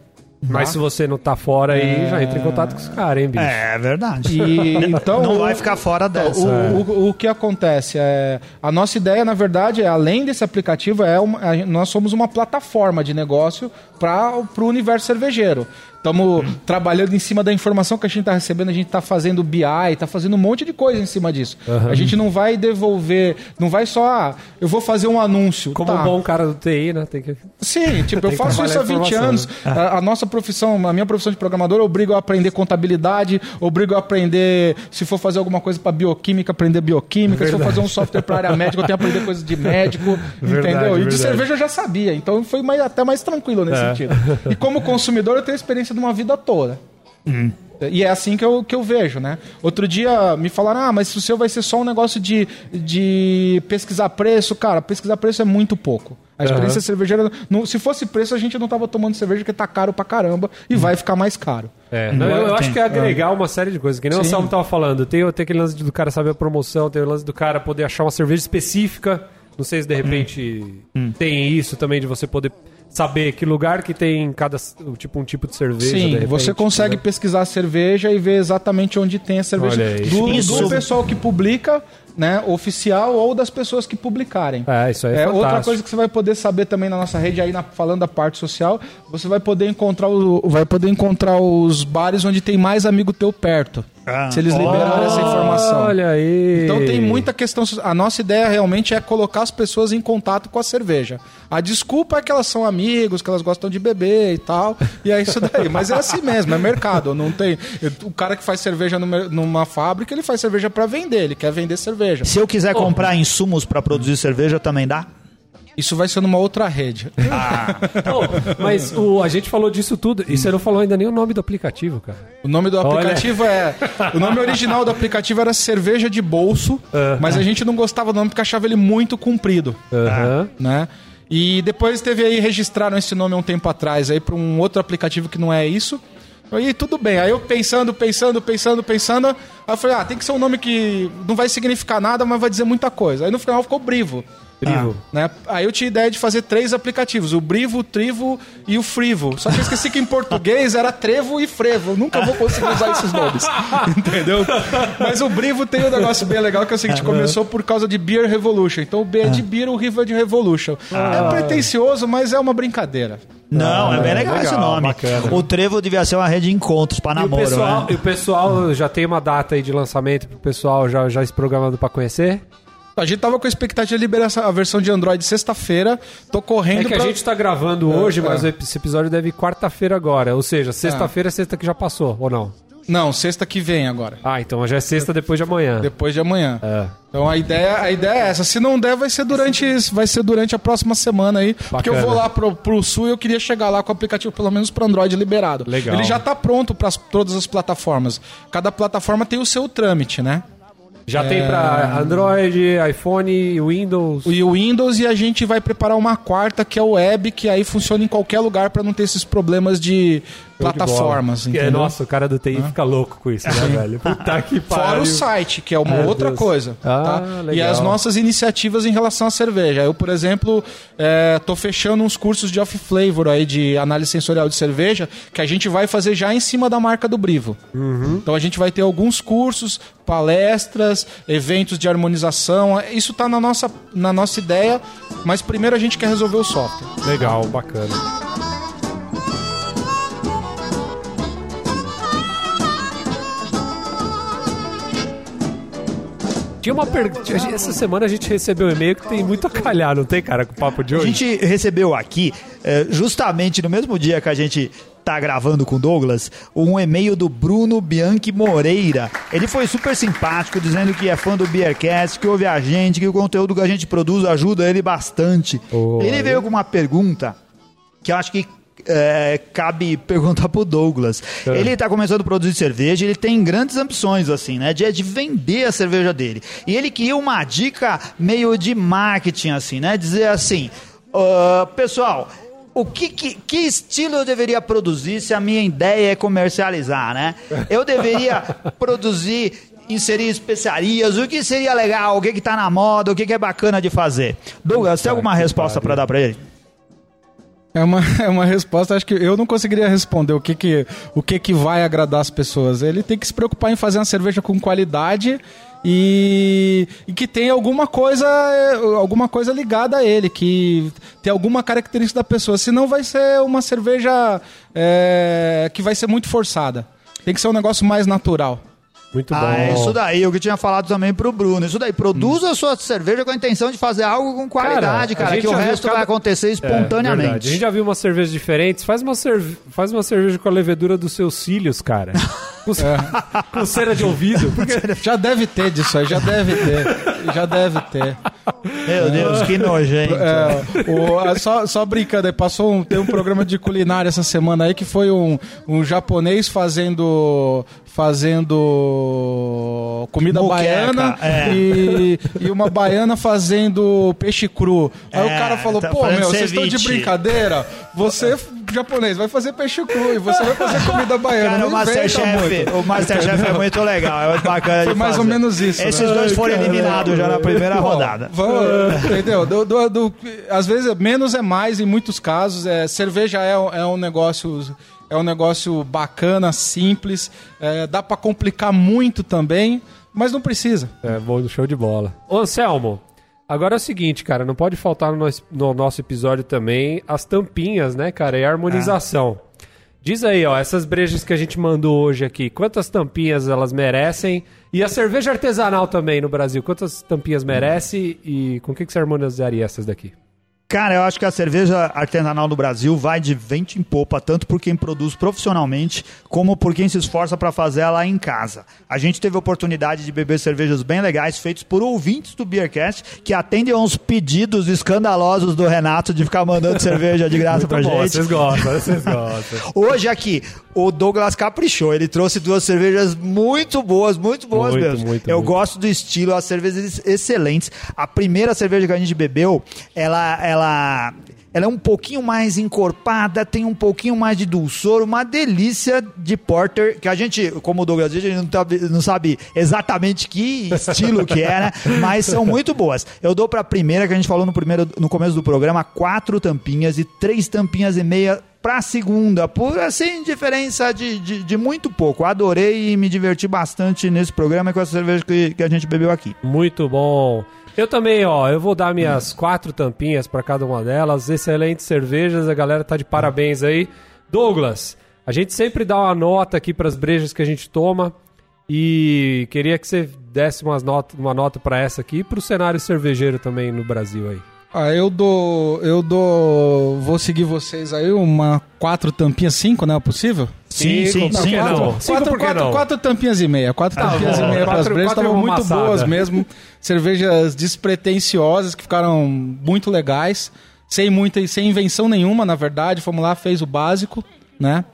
Mas se você não tá fora aí, já entra em contato com os caras, hein, bicho? É verdade. E, então, Não o- vai ficar fora dessa. O, o- o que acontece é a nossa ideia, na verdade, é além desse aplicativo, é uma- a- nós somos uma plataforma de negócio para o universo cervejeiro. Estamos trabalhando em cima da informação que a gente está recebendo, a gente está fazendo BI, está fazendo um monte de coisa em cima disso. A gente não vai devolver, não vai só, ah, eu vou fazer um anúncio. Como Tá. um bom cara do TI, né? Tem que. Sim, tipo, eu faço isso há trabalhar 20 informação, anos. A, a nossa profissão, a minha profissão de programador, eu obrigo a aprender contabilidade, obrigo a aprender, se for fazer alguma coisa para bioquímica, aprender bioquímica, se for fazer um software para área médica, eu tenho que aprender coisas de médico, Verdade, entendeu? E de verdade. cerveja eu já sabia, então foi mais- até mais tranquilo nesse É. sentido. E como consumidor, eu tenho experiência de uma vida toda. E é assim que eu, que eu vejo, né? Outro dia me falaram, ah, mas o seu vai ser só um negócio de, de pesquisar preço. Cara, pesquisar preço é muito pouco. A experiência cervejeira, não- se fosse preço, a gente não tava tomando cerveja porque tá caro pra caramba e vai ficar mais caro. É, não, eu, eu acho que é agregar uma série de coisas, que nem o Sim. Salmo tava falando. Tem, tem aquele lance do cara saber a promoção, tem o lance do cara poder achar uma cerveja específica. Não sei se de repente tem isso também, de você poder saber que lugar que tem cada tipo um tipo de cerveja. Sim, repente, você consegue né? pesquisar a cerveja e ver exatamente onde tem a cerveja Olha aí. do, Isso. do pessoal que publica, né, oficial ou das pessoas que publicarem. É, isso aí é, É, fantástico. outra coisa que você vai poder saber também na nossa rede aí na- falando da parte social, você vai poder encontrar o, vai poder encontrar os bares onde tem mais amigo teu perto. Ah. se eles liberaram essa informação. Olha aí. Então tem muita questão. A nossa ideia realmente é colocar as pessoas em contato com a cerveja. A desculpa é que elas são amigos, que elas gostam de beber e tal. E é isso daí. Mas é assim mesmo, é mercado. Não tem. O cara que faz cerveja numa, fábrica, ele faz cerveja para vender, ele quer vender cerveja. Se eu quiser comprar insumos pra produzir cerveja, também dá? Isso vai ser numa outra rede. Pô, mas o, a gente falou disso tudo e você não falou ainda nem o nome do aplicativo, cara. O nome do Olha. aplicativo é. O nome original do aplicativo era Cerveja de Bolso, mas a gente não gostava do nome porque achava ele muito comprido. Aham. né? E depois teve aí, registraram esse nome há um tempo atrás aí para um outro aplicativo que não é isso. Aí tudo bem. Aí eu pensando, pensando, pensando, pensando. Aí eu falei, ah, tem que ser um nome que não vai significar nada, mas vai dizer muita coisa. Aí no final ficou Brivo. Brivo. Né? Aí eu tinha ideia de fazer três aplicativos: o Brivo, o Trivo e o Frivo. Só que eu esqueci que em português era Trevo e Frevo. Eu nunca vou conseguir usar esses nomes. Entendeu? Mas o Brivo tem um negócio bem legal que é o seguinte: começou por causa de Beer Revolution. Então o B é de Beer, o Rivo é de Revolution. É pretencioso, mas é uma brincadeira. Não, é bem legal, esse legal, nome. bacana. O Trevo devia ser uma rede de encontros pra E o, namoro, pessoal, né? e o pessoal já tem uma data aí de lançamento pro pessoal já, já se programando pra conhecer? A gente tava com a expectativa de liberar a versão de Android sexta-feira. Tô correndo É que a pra- gente tá gravando hoje, é. mas esse episódio deve ir quarta-feira agora. Ou seja, sexta-feira é sexta que já passou, ou não? Não, sexta que vem agora. Ah, então já é sexta depois de amanhã. Depois de amanhã. É. Então a ideia, a ideia é essa. Se não der, vai ser durante, vai ser durante a próxima semana aí. Porque eu Bacana. vou lá pro, pro sul e eu queria chegar lá com o aplicativo, pelo menos para Android liberado. Legal. Ele já tá pronto para todas as plataformas. Cada plataforma tem o seu trâmite, né? Já tem pra Android, iPhone, Windows. E o Windows e a gente vai preparar uma quarta que é o Web, que aí funciona em qualquer lugar para não ter esses problemas de Show de bola. plataformas, entendeu? Nossa, o cara do TI fica louco com isso, né, velho? Puta que pariu. Fora o site, que é uma outra Deus. coisa. Ah, tá? legal. E as nossas iniciativas em relação à cerveja. Eu, por exemplo, é, tô fechando uns cursos de off-flavor aí, de análise sensorial de cerveja, que a gente vai fazer já em cima da marca do Brivo. Uhum. Então a gente vai ter alguns cursos, palestras, eventos de harmonização. Isso tá na nossa, na nossa ideia, mas primeiro a gente quer resolver o software. Legal, bacana. Tinha uma pergunta. Essa semana a gente recebeu um e-mail que tem muito a calhar, não tem, cara, com o papo de A hoje? gente recebeu aqui, eh, justamente no mesmo dia que a gente tá gravando com o Douglas, um e-mail do Bruno Bianchi Moreira. Ele foi super simpático, dizendo que é fã do Beercast, que ouve a gente, que o conteúdo que a gente produz ajuda ele bastante. Olha. Ele veio com uma pergunta que eu acho que é, cabe perguntar pro Douglas. É. Ele tá começando a produzir cerveja, ele tem grandes ambições, assim, né? De, de vender a cerveja dele. E ele queria uma dica meio de marketing, assim, né? Dizer assim, "Ah, pessoal. O que, que, que estilo eu deveria produzir se a minha ideia é comercializar, né? Eu deveria produzir, inserir especiarias, o que seria legal, o que que tá na moda, o que que é bacana de fazer. Douglas, tem alguma resposta para dar para ele? É uma, é uma resposta, acho que eu não conseguiria responder o que que, o que que vai agradar as pessoas. Ele tem que se preocupar em fazer uma cerveja com qualidade e, e que tenha alguma coisa, eh, alguma coisa ligada a ele, que tem alguma característica da pessoa. Senão vai ser uma cerveja eh, que vai ser muito forçada. Tem que ser um negócio mais natural. Muito Ah, bom. é isso daí, o que tinha falado também pro Bruno. Isso daí, produza a sua cerveja com a intenção de fazer algo com qualidade, Hum. Cara, cara, que o resto cada- vai acontecer É, espontaneamente. a gente já viu umas cervejas diferentes. Faz uma, cerve... Faz uma cerveja com a levedura dos seus cílios, cara. Com, com cera de ouvido. Porque... Já deve ter disso aí, já deve ter. Já deve ter. Meu Deus, que nojento. É, o- a- só, só brincando, aí, passou um, tem um programa de culinária essa semana aí que foi um, um japonês fazendo fazendo comida Moqueca, baiana é. e, e uma baiana fazendo peixe cru. Aí É, o cara falou: tá pô, meu, vocês estão de ceviche." brincadeira? Você, japonês, vai fazer peixe cru e você vai fazer comida baiana. Cara, Não o Masterchef, o Masterchef é muito legal, é muito bacana Foi mais ou fazer. menos isso, né? Esses dois Ai, foram cara. eliminados já na primeira Pô, rodada. vamos- entendeu? Do- do- do- às vezes menos é mais em muitos casos. É, cerveja é, um- é um negócio é um negócio bacana, simples. é, dá pra complicar muito também, mas não precisa. É, bom, show de bola. Ô, Anselmo, agora é o seguinte, cara, não pode faltar no, nosso- no nosso episódio também as tampinhas, né, cara, e a harmonização. Diz aí, ó, essas brejas que a gente mandou hoje aqui, quantas tampinhas elas merecem? E a cerveja artesanal também no Brasil, quantas tampinhas merece e com o que, que você harmonizaria essas daqui? Cara, eu acho que a cerveja artesanal no Brasil vai de vento em popa, tanto por quem produz profissionalmente, como por quem se esforça para fazer ela em casa. A gente teve a oportunidade de beber cervejas bem legais, feitos por ouvintes do Beercast, que atendem aos pedidos escandalosos do Renato de ficar mandando cerveja de graça pra bom, gente. vocês gostam, vocês gostam. Hoje aqui, o Douglas caprichou. Ele trouxe duas cervejas muito boas, muito boas Muito, mesmo. muito, Eu muito. gosto do estilo, as cervejas excelentes. A primeira cerveja que a gente bebeu, ela, ela, ela é um pouquinho mais encorpada, tem um pouquinho mais de dulçor, uma delícia de porter, que a gente, como o Douglas a gente não, tá- não sabe exatamente que estilo que é, né? Mas são muito boas. Eu dou pra primeira, que a gente falou no, primeiro, no começo do programa, quatro tampinhas e três tampinhas e meia pra segunda, por assim, diferença de, de, de muito pouco. Adorei e me diverti bastante nesse programa com essa cerveja que, que a gente bebeu aqui. Muito bom. Eu também, ó, eu vou dar minhas quatro tampinhas pra cada uma delas. Excelentes cervejas, a galera tá de parabéns aí. Douglas, a gente sempre dá uma nota aqui pras brejas que a gente toma e queria que você desse umas nota, uma nota pra essa aqui e pro cenário cervejeiro também no Brasil aí. Ah, eu dou. Eu dou. Vou seguir vocês aí, uma quatro tampinhas, cinco, não é possível? Sim, sim, por sim. quatro, não? Quatro, quatro, não? quatro tampinhas e meia. Quatro tampinhas bom. e meia para as brejas. Estavam muito amassada. boas mesmo. Cervejas despretensiosas que ficaram muito legais. Sem muita sem invenção nenhuma, na verdade. Fomos lá, fez o básico, né?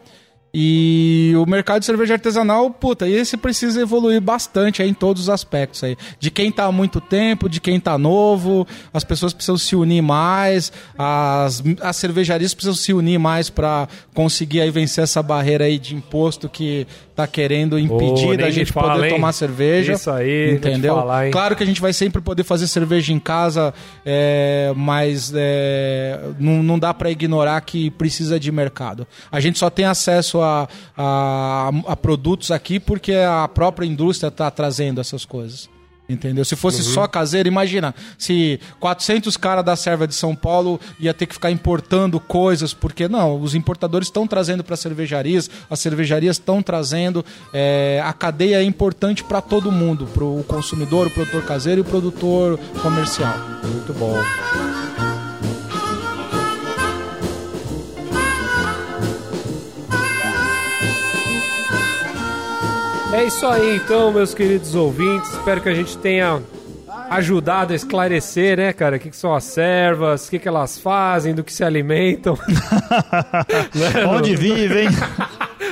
E o mercado de cerveja artesanal, puta, esse precisa evoluir bastante aí em todos os aspectos aí. De quem tá há muito tempo, de quem tá novo, as pessoas precisam se unir mais, as, as cervejarias precisam se unir mais para conseguir aí vencer essa barreira aí de imposto que tá querendo impedir nem da gente fala, poder hein? tomar cerveja. Isso aí, entendeu? falar? Claro que a gente vai sempre poder fazer cerveja em casa, é, mas é, não, não dá para ignorar que precisa de mercado. A gente só tem acesso a, a, a produtos aqui porque a própria indústria está trazendo essas coisas. Entendeu? Se fosse só caseiro, imagina se 400 caras da serva de São Paulo ia ter que ficar importando coisas, porque não, os importadores estão trazendo para cervejarias, as cervejarias estão trazendo, é, a cadeia é importante para todo mundo, para o consumidor, o produtor caseiro e o produtor comercial. Muito bom. É isso aí, então, meus queridos ouvintes. Espero que a gente tenha ajudado a esclarecer, né, cara, o que, que são as servas, o que, que elas fazem, do que se alimentam. Onde vivem?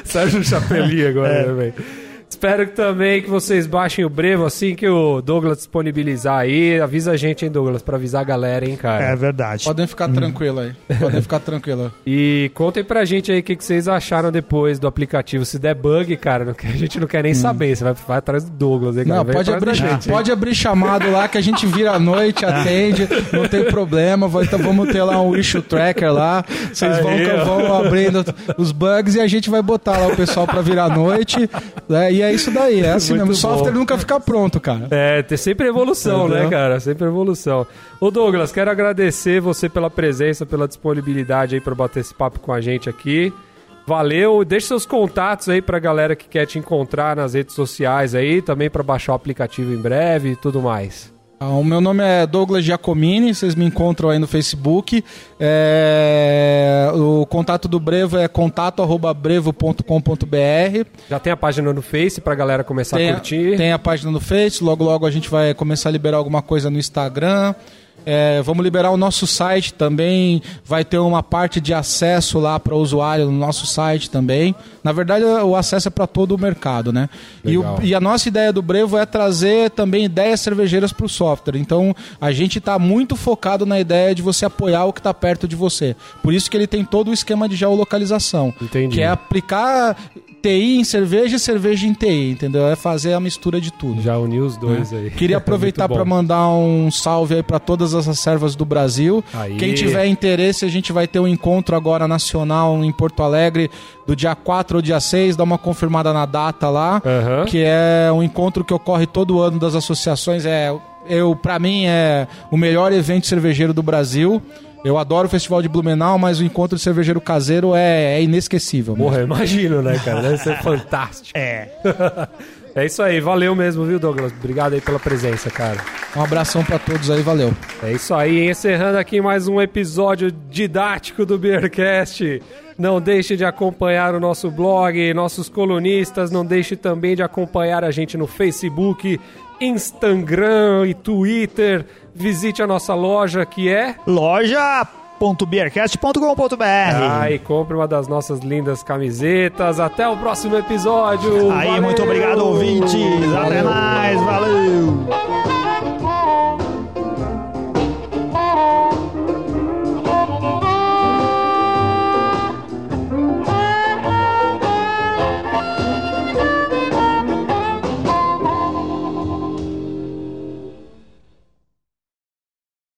Sérgio Chapeli agora, né, velho? Espero que também que vocês baixem o brevo assim que o Douglas disponibilizar aí. Avisa a gente, hein, Douglas, pra avisar a galera, hein, cara. É verdade. Podem ficar tranquilo aí. Podem ficar tranquilo. E contem pra gente aí o que, que vocês acharam depois do aplicativo. Se der bug, cara, não a gente não quer nem saber. Você vai, vai atrás do Douglas, hein, cara? Não, Vem pode abrir, gente, pode abrir chamado lá que a gente vira à noite, atende, não tem problema. Então vamos ter lá um issue tracker lá. Vocês vão, Aí, vão abrindo os bugs e a gente vai botar lá o pessoal pra virar à noite. né? E é isso daí, é assim mesmo. O software bom. nunca fica pronto, cara. É, tem sempre evolução, né, cara? Sempre evolução. Ô Douglas, quero agradecer você pela presença, pela disponibilidade aí pra bater esse papo com a gente aqui. Valeu, deixe seus contatos aí pra galera que quer te encontrar nas redes sociais aí, também pra baixar o aplicativo em breve e tudo mais. Ah, O meu nome é Douglas Giacomini, vocês me encontram aí no Facebook. É, O contato do Brevo é contato@brevo.com.br. Já tem a página no Face pra galera começar a curtir. tem a página no Face, logo logo a gente vai começar a liberar alguma coisa no Instagram. É, vamos liberar o nosso site também. Vai ter uma parte de acesso lá para o usuário no nosso site também. Na verdade, o acesso é para todo o mercado, né? E, o- e a nossa ideia do Brevo é trazer também ideias cervejeiras para o software. Então, a gente está muito focado na ideia de você apoiar o que está perto de você. Por isso que ele tem todo o esquema de geolocalização. Entendi. Que é aplicar TI em cerveja e cerveja em TI, entendeu? É fazer a mistura de tudo. Já uniu os dois aí. Queria aproveitar para mandar um salve aí para todas essas servas do Brasil. Aí. Quem tiver interesse, a gente vai ter um encontro agora nacional em Porto Alegre do dia 4 ao dia 6, dá uma confirmada na data lá, Aham. que é um encontro que ocorre todo ano das associações, é eu para mim é o melhor evento cervejeiro do Brasil. Eu adoro o Festival de Blumenau, mas o encontro de cervejeiro caseiro é, é inesquecível. mesmo. Porra, eu imagino, né, cara? Deve ser fantástico. É. É isso aí, valeu mesmo, viu, Douglas? Obrigado aí pela presença, cara. Um abração para todos aí, valeu. É isso aí, encerrando aqui mais um episódio didático do Beercast. Não deixe de acompanhar o nosso blog, nossos colunistas. Não deixe também de acompanhar a gente no Facebook, Instagram e Twitter. Visite a nossa loja que é. loja.beercast.com.br Ah, e compre uma das nossas lindas camisetas. Até o próximo episódio. Aí, Valeu! muito obrigado, ouvintes. Até Valeu. mais. Valeu.